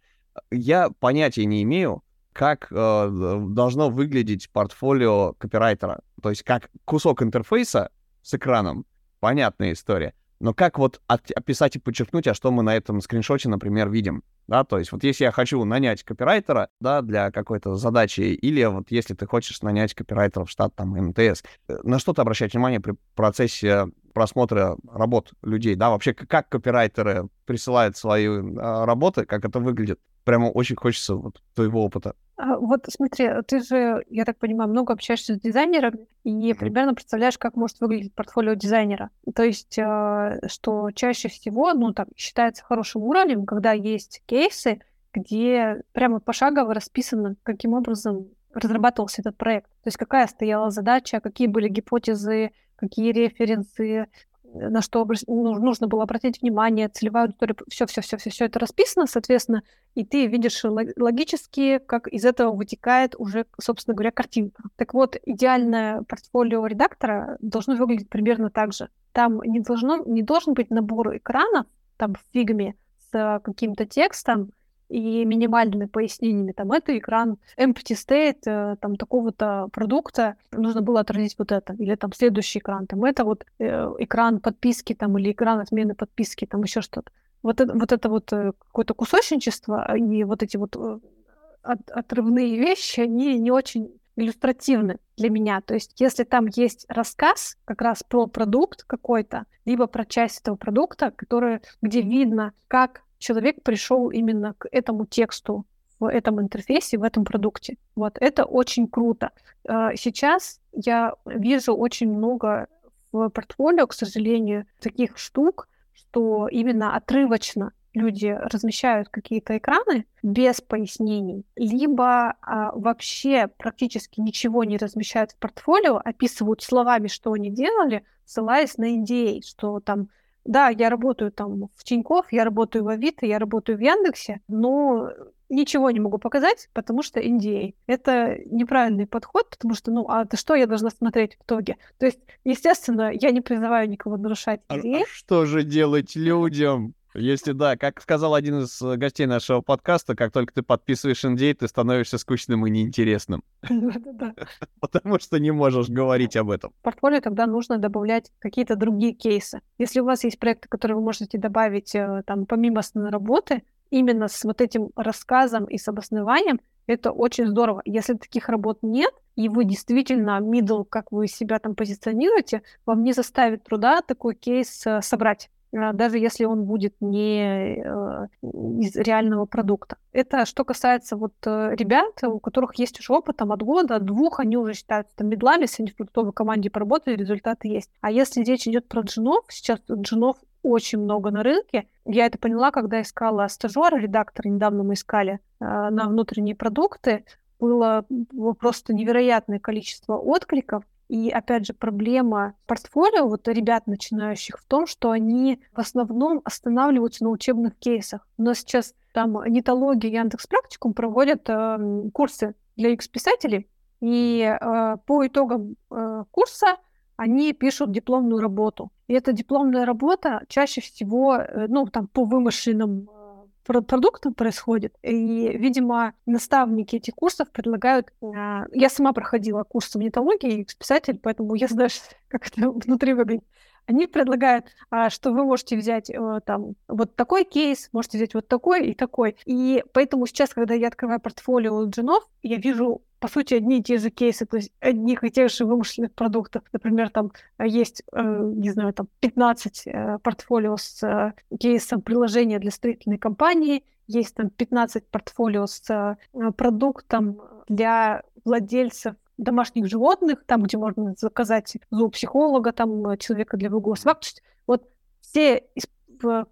я понятия не имею, как э, должно выглядеть портфолио копирайтера. То есть как кусок интерфейса с экраном, понятная история. Но как вот от, описать и подчеркнуть, а что мы на этом скриншоте, например, видим? Да, то есть вот если я хочу нанять копирайтера, да, для какой-то задачи, или вот если ты хочешь нанять копирайтера в штат там МТС, э, на что ты обращать внимание при процессе просмотра работ людей, да, вообще как копирайтеры присылают свои а, работы, как это выглядит? Прямо очень хочется вот твоего опыта. А, вот смотри, ты же, я так понимаю, много общаешься с дизайнерами и примерно представляешь, как может выглядеть портфолио дизайнера. То есть, а, что чаще всего, ну, так, считается хорошим уровнем, когда есть кейсы, где прямо пошагово расписано, каким образом разрабатывался этот проект. То есть какая стояла задача, какие были гипотезы, какие референсы, на что ну, нужно было обратить внимание, целевая аудитория, все-все-все-все все это расписано, соответственно, и ты видишь логически, как из этого вытекает уже, собственно говоря, картинка. Так вот, идеальное портфолио редактора должно выглядеть примерно так же. Там не, должно, не должен быть набор экранов, там в фигме, с каким-то текстом, и минимальными пояснениями. Там это экран empty state, э, там такого-то продукта, нужно было отразить вот это. Или там следующий экран, там это вот э, экран подписки там или экран отмены подписки, там еще что-то. Вот это вот, это вот э, какое-то кусочничество и вот эти вот от, отрывные вещи, они не очень иллюстративны для меня. То есть, если там есть рассказ как раз про продукт какой-то, либо про часть этого продукта, который, где видно, как человек пришел именно к этому тексту в этом интерфейсе, в этом продукте. Вот это очень круто. А, сейчас я вижу очень много в портфолио, к сожалению, таких штук, что именно отрывочно люди размещают какие-то экраны без пояснений, либо а, вообще практически ничего не размещают в портфолио, описывают словами, что они делали, ссылаясь на идеи, что там да, я работаю там в Тинькофф, я работаю в Авито, я работаю в Яндексе, но ничего не могу показать, потому что NDA. Это неправильный подход, потому что, ну, а ты что я должна смотреть в итоге? То есть, естественно, я не призываю никого нарушать NDA. А, а что же делать людям? Если да, как сказал один из э, гостей нашего подкаста, как только ты подписываешь NDA, ты становишься скучным и неинтересным. Потому что не можешь говорить об этом. В портфолио тогда нужно добавлять какие-то другие кейсы. Если у вас есть проекты, которые вы можете добавить э, там помимо основной работы, именно с вот этим рассказом и с обоснованием, это очень здорово. Если таких работ нет, и вы действительно middle, как вы себя там позиционируете, вам не заставит труда такой кейс э, собрать. А, даже если он будет не э, из реального продукта. Это что касается вот э, ребят, у которых есть уже опыт там, от года, от двух, они уже считаются там медлами, если они в продуктовой команде поработали, результаты есть. А если речь идет про джинов, сейчас джинов очень много на рынке. Я это поняла, когда искала стажера, редактора, недавно мы искали э, на внутренние продукты. Было просто невероятное количество откликов. И опять же, проблема портфолио вот ребят начинающих в том, что они в основном останавливаются на учебных кейсах. Нас сейчас там нетология Яндекс Практикум проводят э, курсы для X-писателей, и э, по итогам э, курса они пишут дипломную работу. И эта дипломная работа чаще всего, э, ну, там, по вымышленным продуктом происходит. И, видимо, наставники этих курсов предлагают... А, я сама проходила курс монетологии, писатель, поэтому я знаю, как это внутри выглядит. Они предлагают, а, что вы можете взять э, там вот такой кейс, можете взять вот такой и такой. И поэтому сейчас, когда я открываю портфолио джинов, я вижу по сути, одни и те же кейсы, то есть одних и тех же вымышленных продуктов. Например, там э, есть, э, не знаю, там 15 э, портфолио с кейсом приложения для строительной компании, есть там 15 портфолио с продуктом для владельцев домашних животных, там, где можно заказать зоопсихолога, там, человека для выгула собак. Вот все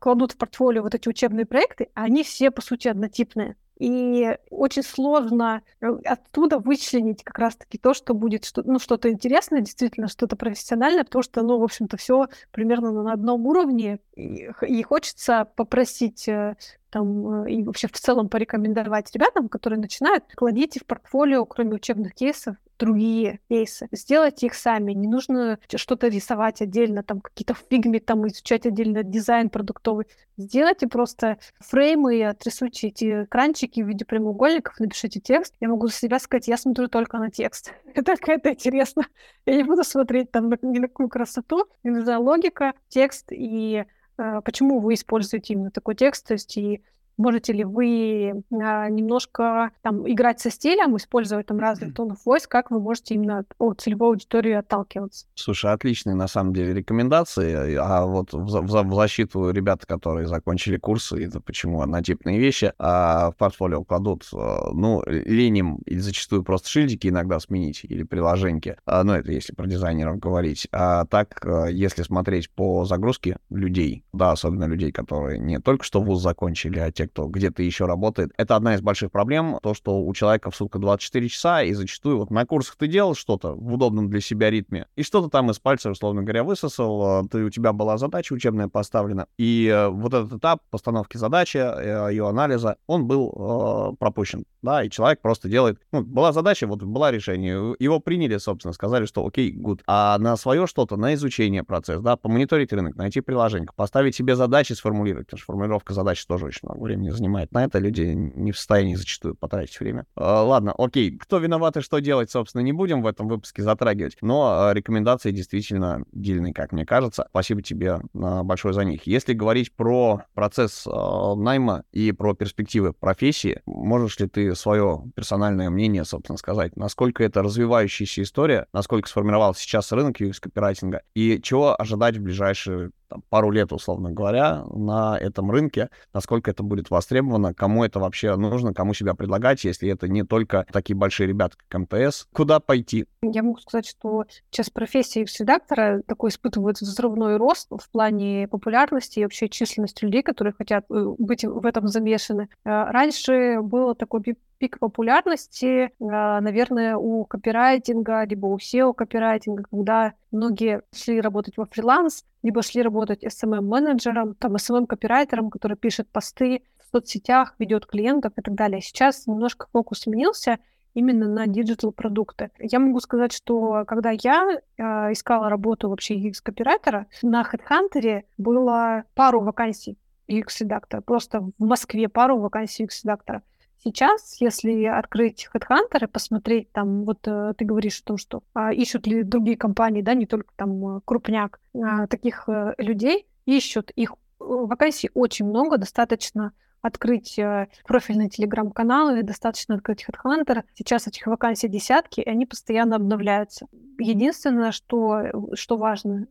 кладут в портфолио вот эти учебные проекты, а они все, по сути, однотипные. И очень сложно э, оттуда вычленить как раз-таки то, что будет что, ну, что-то интересное, действительно что-то профессиональное, потому что, ну, в общем-то, все примерно на одном уровне. И, и хочется попросить э, там, э, и вообще в целом порекомендовать ребятам, которые начинают, кладите в портфолио, кроме учебных кейсов, другие кейсы. Сделайте их сами. Не нужно что-то рисовать отдельно, там какие-то в фигме, там изучать отдельно дизайн продуктовый. Сделайте просто фреймы, отрисуйте эти экранчики в виде прямоугольников, напишите текст. Я могу за себя сказать, я смотрю только на текст. Только это интересно. Я не буду смотреть там ни на какую красоту. Мне нужна логика, текст и почему вы используете именно такой текст, то есть и Можете ли вы а, немножко там играть со стилем, использовать там разные тон voice, как вы можете именно от целевой аудитории отталкиваться? Слушай, отличные на самом деле рекомендации. А вот в, в, в защиту ребят, которые закончили курсы, это почему однотипные вещи, а в портфолио кладут, а, ну, леним или зачастую просто шильдики иногда сменить или приложеньки. А, ну, это если про дизайнеров говорить. А так, а, если смотреть по загрузке людей, да, особенно людей, которые не только что вуз закончили, а те, те, кто где-то еще работает. Это одна из больших проблем, то, что у человека в сутку 24 часа, и зачастую вот на курсах ты делал что-то в удобном для себя ритме, и что-то там из пальца, условно говоря, высосал, ты, у тебя была задача учебная поставлена, и э, вот этот этап постановки задачи, э, ее анализа, он был э, пропущен, да, и человек просто делает, ну, была задача, вот была решение, его приняли, собственно, сказали, что окей, good, а на свое что-то, на изучение процесс, да, помониторить рынок, найти приложение, поставить себе задачи, сформулировать, потому что формулировка задач тоже очень много занимает. На это люди не в состоянии зачастую потратить время. А, ладно, окей, кто виноват и что делать, собственно, не будем в этом выпуске затрагивать, но а, рекомендации действительно дельные, как мне кажется. Спасибо тебе а, большое за них. Если говорить про процесс найма и про перспективы профессии, можешь ли ты свое персональное мнение, собственно, сказать, насколько это развивающаяся история, насколько сформировался сейчас рынок UX-копирайтинга и чего ожидать в ближайшие там, пару лет, условно говоря, на этом рынке, насколько это будет востребовано, кому это вообще нужно, кому себя предлагать, если это не только такие большие ребята, как МТС, куда пойти? Я могу сказать, что сейчас профессия UX-редактора такой испытывает взрывной рост в плане популярности и вообще численности людей, которые хотят э, быть в этом замешаны. Э, раньше было такое пик популярности, а, наверное, у копирайтинга, либо у SEO-копирайтинга, когда многие шли работать во фриланс, либо шли работать SMM-менеджером, там, SMM-копирайтером, который пишет посты в соцсетях, ведет клиентов и так далее. Сейчас немножко фокус сменился, именно на диджитал-продукты. Я могу сказать, что когда я э, искала работу вообще UX-копирайтера, на HeadHunter было пару вакансий UX-редактора, просто в Москве пару вакансий UX-редактора. Сейчас, если открыть HeadHunter и посмотреть, там, вот э, ты говоришь о том, что а, ищут ли другие компании, да, не только там э, крупняк, а, таких а, людей ищут, их вакансий очень много, достаточно открыть профильный телеграм-канал или достаточно открыть HeadHunter. Сейчас этих вакансий десятки, и они постоянно обновляются. Единственное, что, что важно,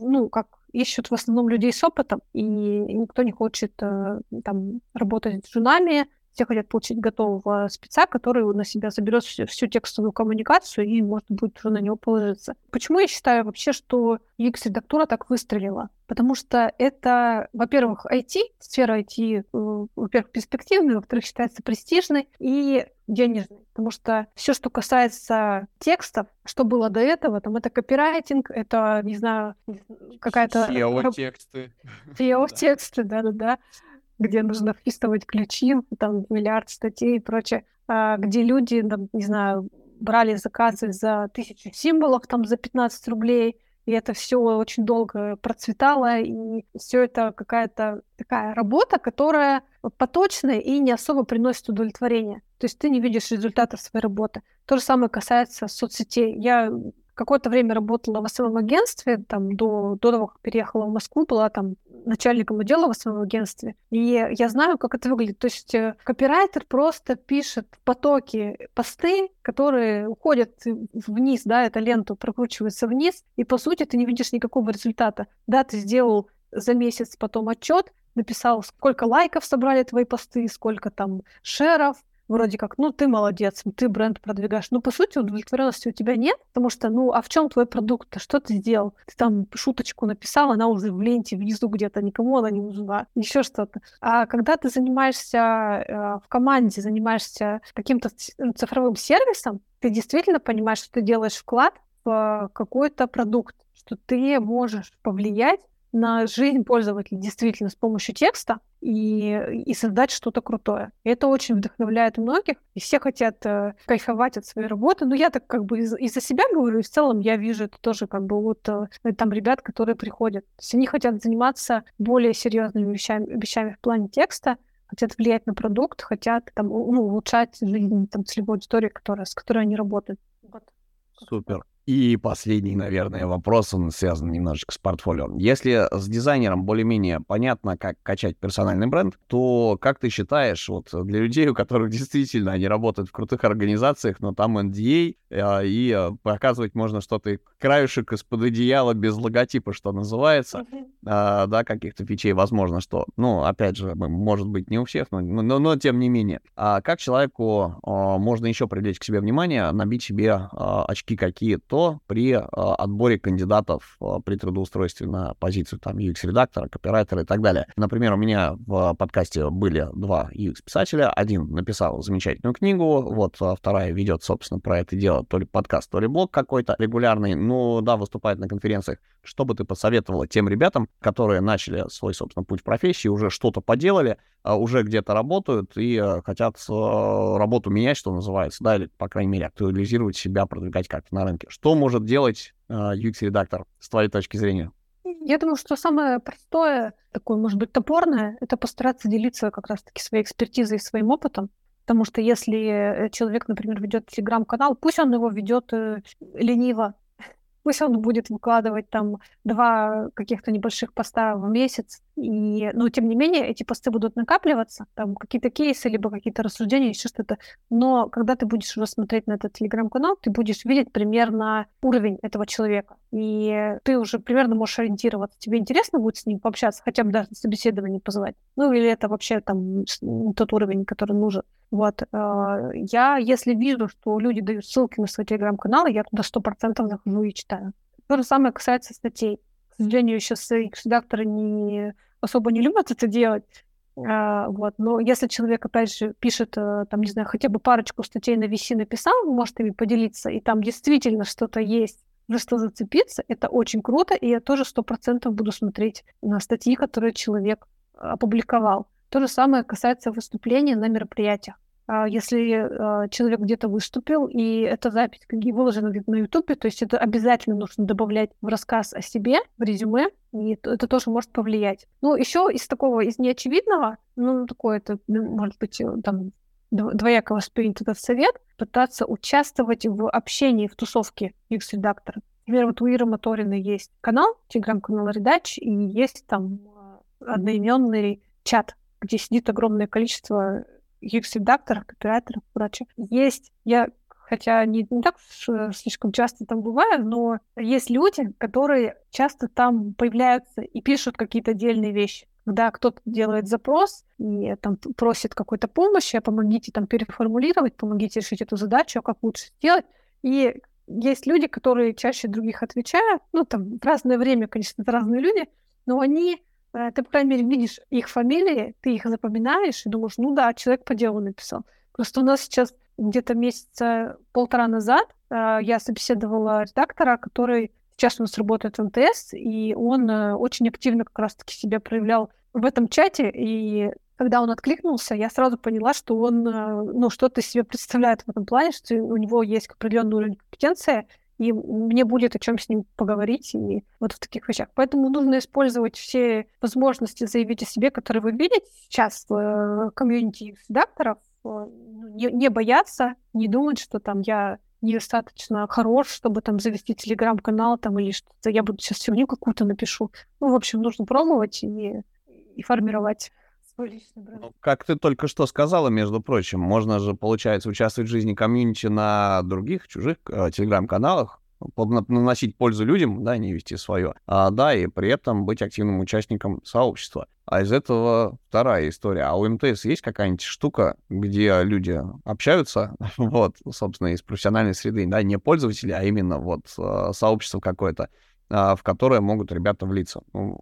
ну, как ищут в основном людей с опытом, и никто не хочет там работать с женами, все хотят получить готового спеца, который на себя заберет всю, всю текстовую коммуникацию и может будет уже на него положиться. Почему я считаю вообще, что UX-редактура так выстрелила? Потому что это, во-первых, IT, сфера IT, э, во-первых, перспективная, во-вторых, считается престижной и денежной. Потому что все, что касается текстов, что было до этого, там это копирайтинг, это, не знаю, какая-то... SEO-тексты. SEO-тексты, да-да-да где нужно вписывать ключи, там миллиард статей и прочее, а, где люди, там, не знаю, брали заказы за тысячу символов, там за 15 рублей, и это все очень долго процветало, и все это какая-то такая работа, которая поточная и не особо приносит удовлетворение. То есть ты не видишь результатов своей работы. То же самое касается соцсетей. Я какое-то время работала в своем агентстве, там, до, до того, как переехала в Москву, была там начальником отдела в своем агентстве. И я знаю, как это выглядит. То есть э, копирайтер просто пишет в потоке посты, которые уходят вниз, да, эта лента прокручивается вниз, и по сути ты не видишь никакого результата. Да, ты сделал за месяц потом отчет, написал, сколько лайков собрали твои посты, сколько там шеров, вроде как, ну, ты молодец, ты бренд продвигаешь. Но, по сути, удовлетворенности у тебя нет, потому что, ну, а в чем твой продукт? Что ты сделал? Ты там шуточку написал, она уже в ленте внизу где-то, никому она не нужна, еще что-то. А когда ты занимаешься э, в команде, занимаешься каким-то цифровым сервисом, ты действительно понимаешь, что ты делаешь вклад в какой-то продукт, что ты можешь повлиять на жизнь пользователя действительно с помощью текста и, и создать что-то крутое. Это очень вдохновляет многих, и все хотят э, кайфовать от своей работы. Но я так как бы из- из-за себя говорю, и в целом я вижу это тоже как бы вот э, там ребят, которые приходят. То есть они хотят заниматься более серьезными вещами, вещами в плане текста, хотят влиять на продукт, хотят там, ну, улучшать жизнь там, целевой аудитории, которая, с которой они работают. Вот. Супер. И последний, наверное, вопрос, он связан немножечко с портфолио. Если с дизайнером более-менее понятно, как качать персональный бренд, то как ты считаешь, вот для людей, у которых действительно они работают в крутых организациях, но там NDA, а, и а, показывать можно что-то краюшек из-под одеяла без логотипа, что называется, а, да, каких-то фичей, возможно, что, ну, опять же, может быть, не у всех, но, но, но тем не менее. А как человеку можно еще привлечь к себе внимание, набить себе очки какие что при отборе кандидатов при трудоустройстве на позицию там UX-редактора, копирайтера и так далее. Например, у меня в подкасте были два UX-писателя. Один написал замечательную книгу, вот а вторая ведет, собственно, про это дело то ли подкаст, то ли блог какой-то регулярный, ну да, выступает на конференциях. Что бы ты посоветовала тем ребятам, которые начали свой, собственно, путь в профессии, уже что-то поделали, а, уже где-то работают и а, хотят работу менять, что называется, да, или, по крайней мере, актуализировать себя, продвигать как-то на рынке. Что может делать UX-редактор с твоей точки зрения? Я думаю, что самое простое, такое, может быть, топорное, это постараться делиться как раз-таки своей экспертизой и своим опытом. Потому что если человек, например, ведет телеграм-канал, пусть он его ведет э, лениво, Пусть он будет выкладывать там два каких-то небольших поста в месяц, и, но тем не менее эти посты будут накапливаться, там какие-то кейсы, либо какие-то рассуждения, еще что-то. Но когда ты будешь уже смотреть на этот телеграм-канал, ты будешь видеть примерно уровень этого человека. И ты уже примерно можешь ориентироваться. Тебе интересно будет с ним пообщаться, хотя бы даже на собеседование позвать. Ну или это вообще там тот уровень, который нужен. Вот. Э, я, если вижу, что люди дают ссылки на свои телеграм-каналы, я туда сто процентов захожу и читаю. То же самое касается статей. К сожалению, сейчас редакторы не особо не любят это делать. А, вот. Но если человек, опять же, пишет, э, там, не знаю, хотя бы парочку статей на VC написал, может ими поделиться, и там действительно что-то есть, за что зацепиться, это очень круто, и я тоже сто процентов буду смотреть на статьи, которые человек опубликовал. То же самое касается выступления на мероприятиях. А, если а, человек где-то выступил, и эта запись выложена где-то на Ютубе, то есть это обязательно нужно добавлять в рассказ о себе, в резюме, и это тоже может повлиять. Ну, еще из такого, из неочевидного, ну, такое это, ну, может быть, э, там, двояко воспринят этот совет, пытаться участвовать в общении, в тусовке UX-редактора. Например, вот у Иры Моториной есть канал, телеграм-канал Редач, и есть там а, одноименный чат, где сидит огромное количество UX-редакторов, копирайтеров и прочее. Есть, я хотя не, не так слишком часто там бываю, но есть люди, которые часто там появляются и пишут какие-то отдельные вещи. Когда кто-то делает запрос и там просит какой-то помощи, а помогите там переформулировать, помогите решить эту задачу, а как лучше сделать. И есть люди, которые чаще других отвечают, ну, там, в разное время, конечно, это разные люди, но они Э, ты, по крайней мере, видишь их фамилии, ты их запоминаешь и думаешь, ну да, человек по делу написал. Просто у нас сейчас где-то месяца полтора назад э, я собеседовала редактора, который сейчас у нас работает в МТС, и он э, очень активно как раз-таки себя проявлял в этом чате, и когда он откликнулся, я сразу поняла, что он, ну, что-то себе представляет в этом плане, что у него есть определенный уровень компетенции, и мне будет о чем с ним поговорить и вот в таких вещах. Поэтому нужно использовать все возможности заявить о себе, которые вы видите сейчас в э, комьюнити редакторов, э, ну, не, не бояться, не думать, что там я недостаточно хорош, чтобы там завести телеграм-канал там или что-то, я буду сейчас фигню какую-то напишу. Ну, в общем, нужно пробовать и, и формировать. Ну, как ты только что сказала, между прочим, можно же, получается, участвовать в жизни комьюнити на других, чужих э, телеграм-каналах, наносить пользу людям, да, не вести свое, а, да, и при этом быть активным участником сообщества. А из этого вторая история. А у МТС есть какая-нибудь штука, где люди общаются, вот, собственно, из профессиональной среды, да, не пользователи, а именно вот э, сообщество какое-то, а, в которое могут ребята влиться. Ну,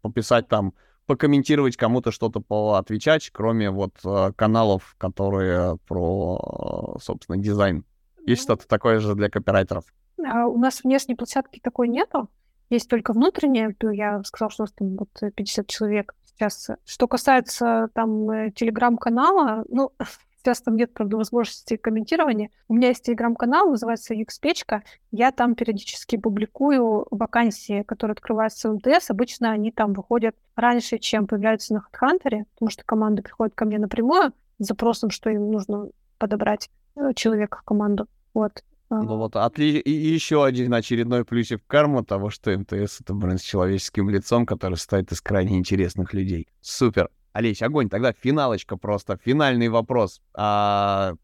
пописать там покомментировать кому-то что-то поотвечать, кроме вот э, каналов, которые про, э, собственно, дизайн. Есть ну что-то такое же для копирайтеров? А у нас внешней площадки такой нету. Есть только внутренняя. Я сказала, что у нас там вот 50 человек сейчас. Что касается там э, телеграм-канала, ну, Сейчас там нет, правда, возможности комментирования. У меня есть телеграм-канал, называется UX-печка. Я там периодически публикую вакансии, которые открываются в МТС. Обычно они там выходят раньше, чем появляются на HeadHunter, потому что команда приходит ко мне напрямую с запросом, что им нужно подобрать э, человека в команду. Вот. А. Ну вот, отли... и еще один очередной плюсик в карму того, что МТС — это бренд с человеческим лицом, который состоит из крайне интересных людей. Супер. Олесь, огонь. Тогда финалочка просто. Финальный вопрос. А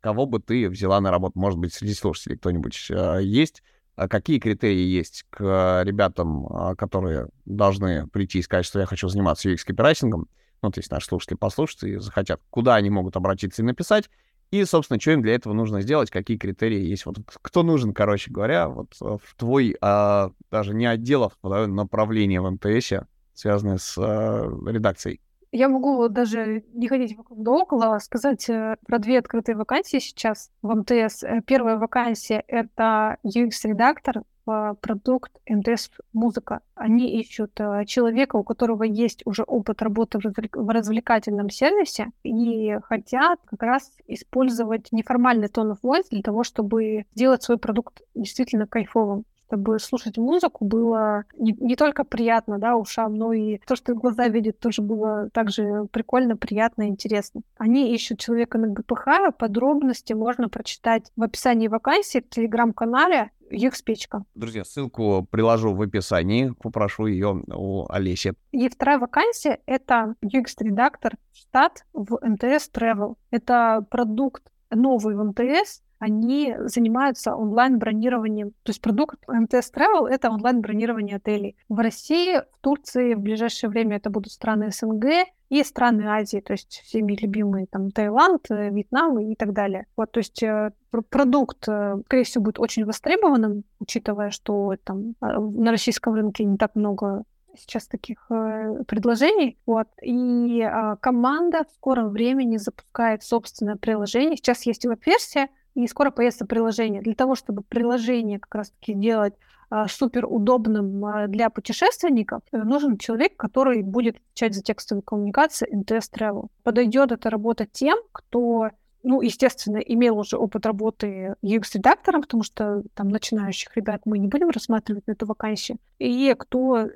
кого бы ты взяла на работу? Может быть, среди слушателей кто-нибудь а, есть? А какие критерии есть к ребятам, а, которые должны прийти и сказать, что я хочу заниматься UX-копирайтингом? Ну, то есть наши слушатели послушают и захотят, куда они могут обратиться и написать. И, собственно, что им для этого нужно сделать, какие критерии есть. Вот кто нужен, короче говоря, вот э, в твой, а, даже не отдел, а направление в МТС, связанное с а, редакцией. Я могу даже не ходить вокруг да около, сказать э, про две открытые вакансии сейчас в МТС. Э, первая вакансия — это UX-редактор продукт МТС Музыка. Они ищут э, человека, у которого есть уже опыт работы в развлекательном сервисе и хотят как раз использовать неформальный тон of voice для того, чтобы сделать свой продукт действительно кайфовым чтобы слушать музыку было не, не только приятно, да, ушам, но и то, что глаза видят, тоже было также прикольно, приятно, интересно. Они ищут человека на ГПХ, подробности можно прочитать в описании вакансии в телеграм-канале UX-печка. Друзья, ссылку приложу в описании, попрошу ее у Олеси. И вторая вакансия — это UX-редактор штат в МТС Travel. Это продукт новый в МТС, они занимаются онлайн-бронированием. То есть продукт МТС Travel — это онлайн-бронирование отелей. В России, в Турции в ближайшее время это будут страны СНГ и страны Азии, то есть всеми любимые там Таиланд, э, Вьетнам и так далее. Вот, то есть э, продукт, э, скорее всего, будет очень востребованным, учитывая, что там на российском рынке не так много сейчас таких э, предложений. Вот. И э, команда в скором времени запускает собственное приложение. Сейчас есть веб-версия, и скоро появится приложение. Для того, чтобы приложение как раз-таки делать а, супер удобным а, для путешественников, э, нужен человек, который будет отвечать за текстовую коммуникацию MTS Travel. Подойдет эта работа тем, кто ну, естественно, имел уже опыт работы UX-редактором, потому что там начинающих ребят мы не будем рассматривать на эту вакансию, и кто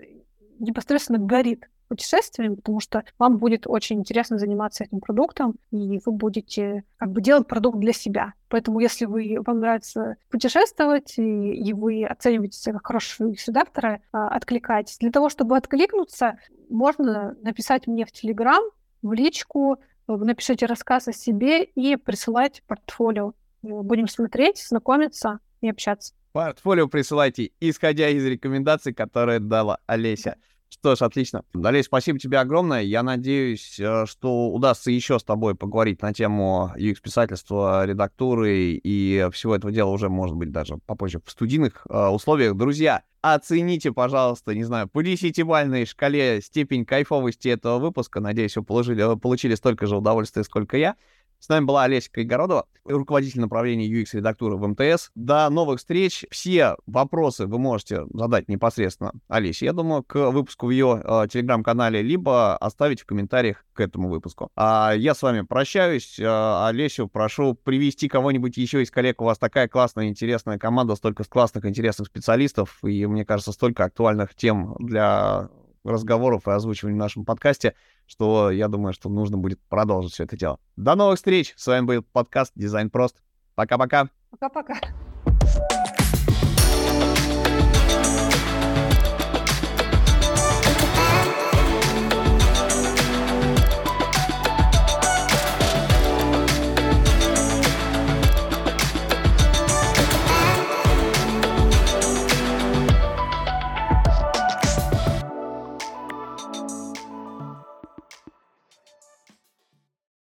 непосредственно горит путешествиями, потому что вам будет очень интересно заниматься этим продуктом, и вы будете как бы делать продукт для себя. Поэтому если вы, вам нравится путешествовать, и, и вы оцениваете себя как хорошего редактора, а, откликайтесь. Для того, чтобы откликнуться, можно написать мне в Телеграм, в личку, напишите рассказ о себе и присылать портфолио. Будем смотреть, знакомиться и общаться. Портфолио присылайте, исходя из рекомендаций, которые дала Олеся. Что ж, отлично. Далее, спасибо тебе огромное. Я надеюсь, э, что удастся еще с тобой поговорить на тему UX-писательства, редактуры и всего этого дела уже, может быть, даже попозже в студийных э, условиях. Друзья, оцените, пожалуйста, не знаю, по десятибальной шкале степень кайфовости этого выпуска. Надеюсь, вы получили, получили столько же удовольствия, сколько я. С нами была Олеся Кайгородова, руководитель направления UX-редактуры в МТС. До новых встреч. Все вопросы вы можете задать непосредственно Олесе, я думаю, к выпуску в ее э, телеграм-канале, либо оставить в комментариях к этому выпуску. А я с вами прощаюсь. Э, Олесю прошу привести кого-нибудь еще из коллег. У вас такая классная, интересная команда, столько классных, интересных специалистов, и, мне кажется, столько актуальных тем для разговоров и озвучивания в нашем подкасте, что я думаю, что нужно будет продолжить все это дело. До новых встреч! С вами был подкаст «Дизайн прост». Пока-пока! Пока-пока!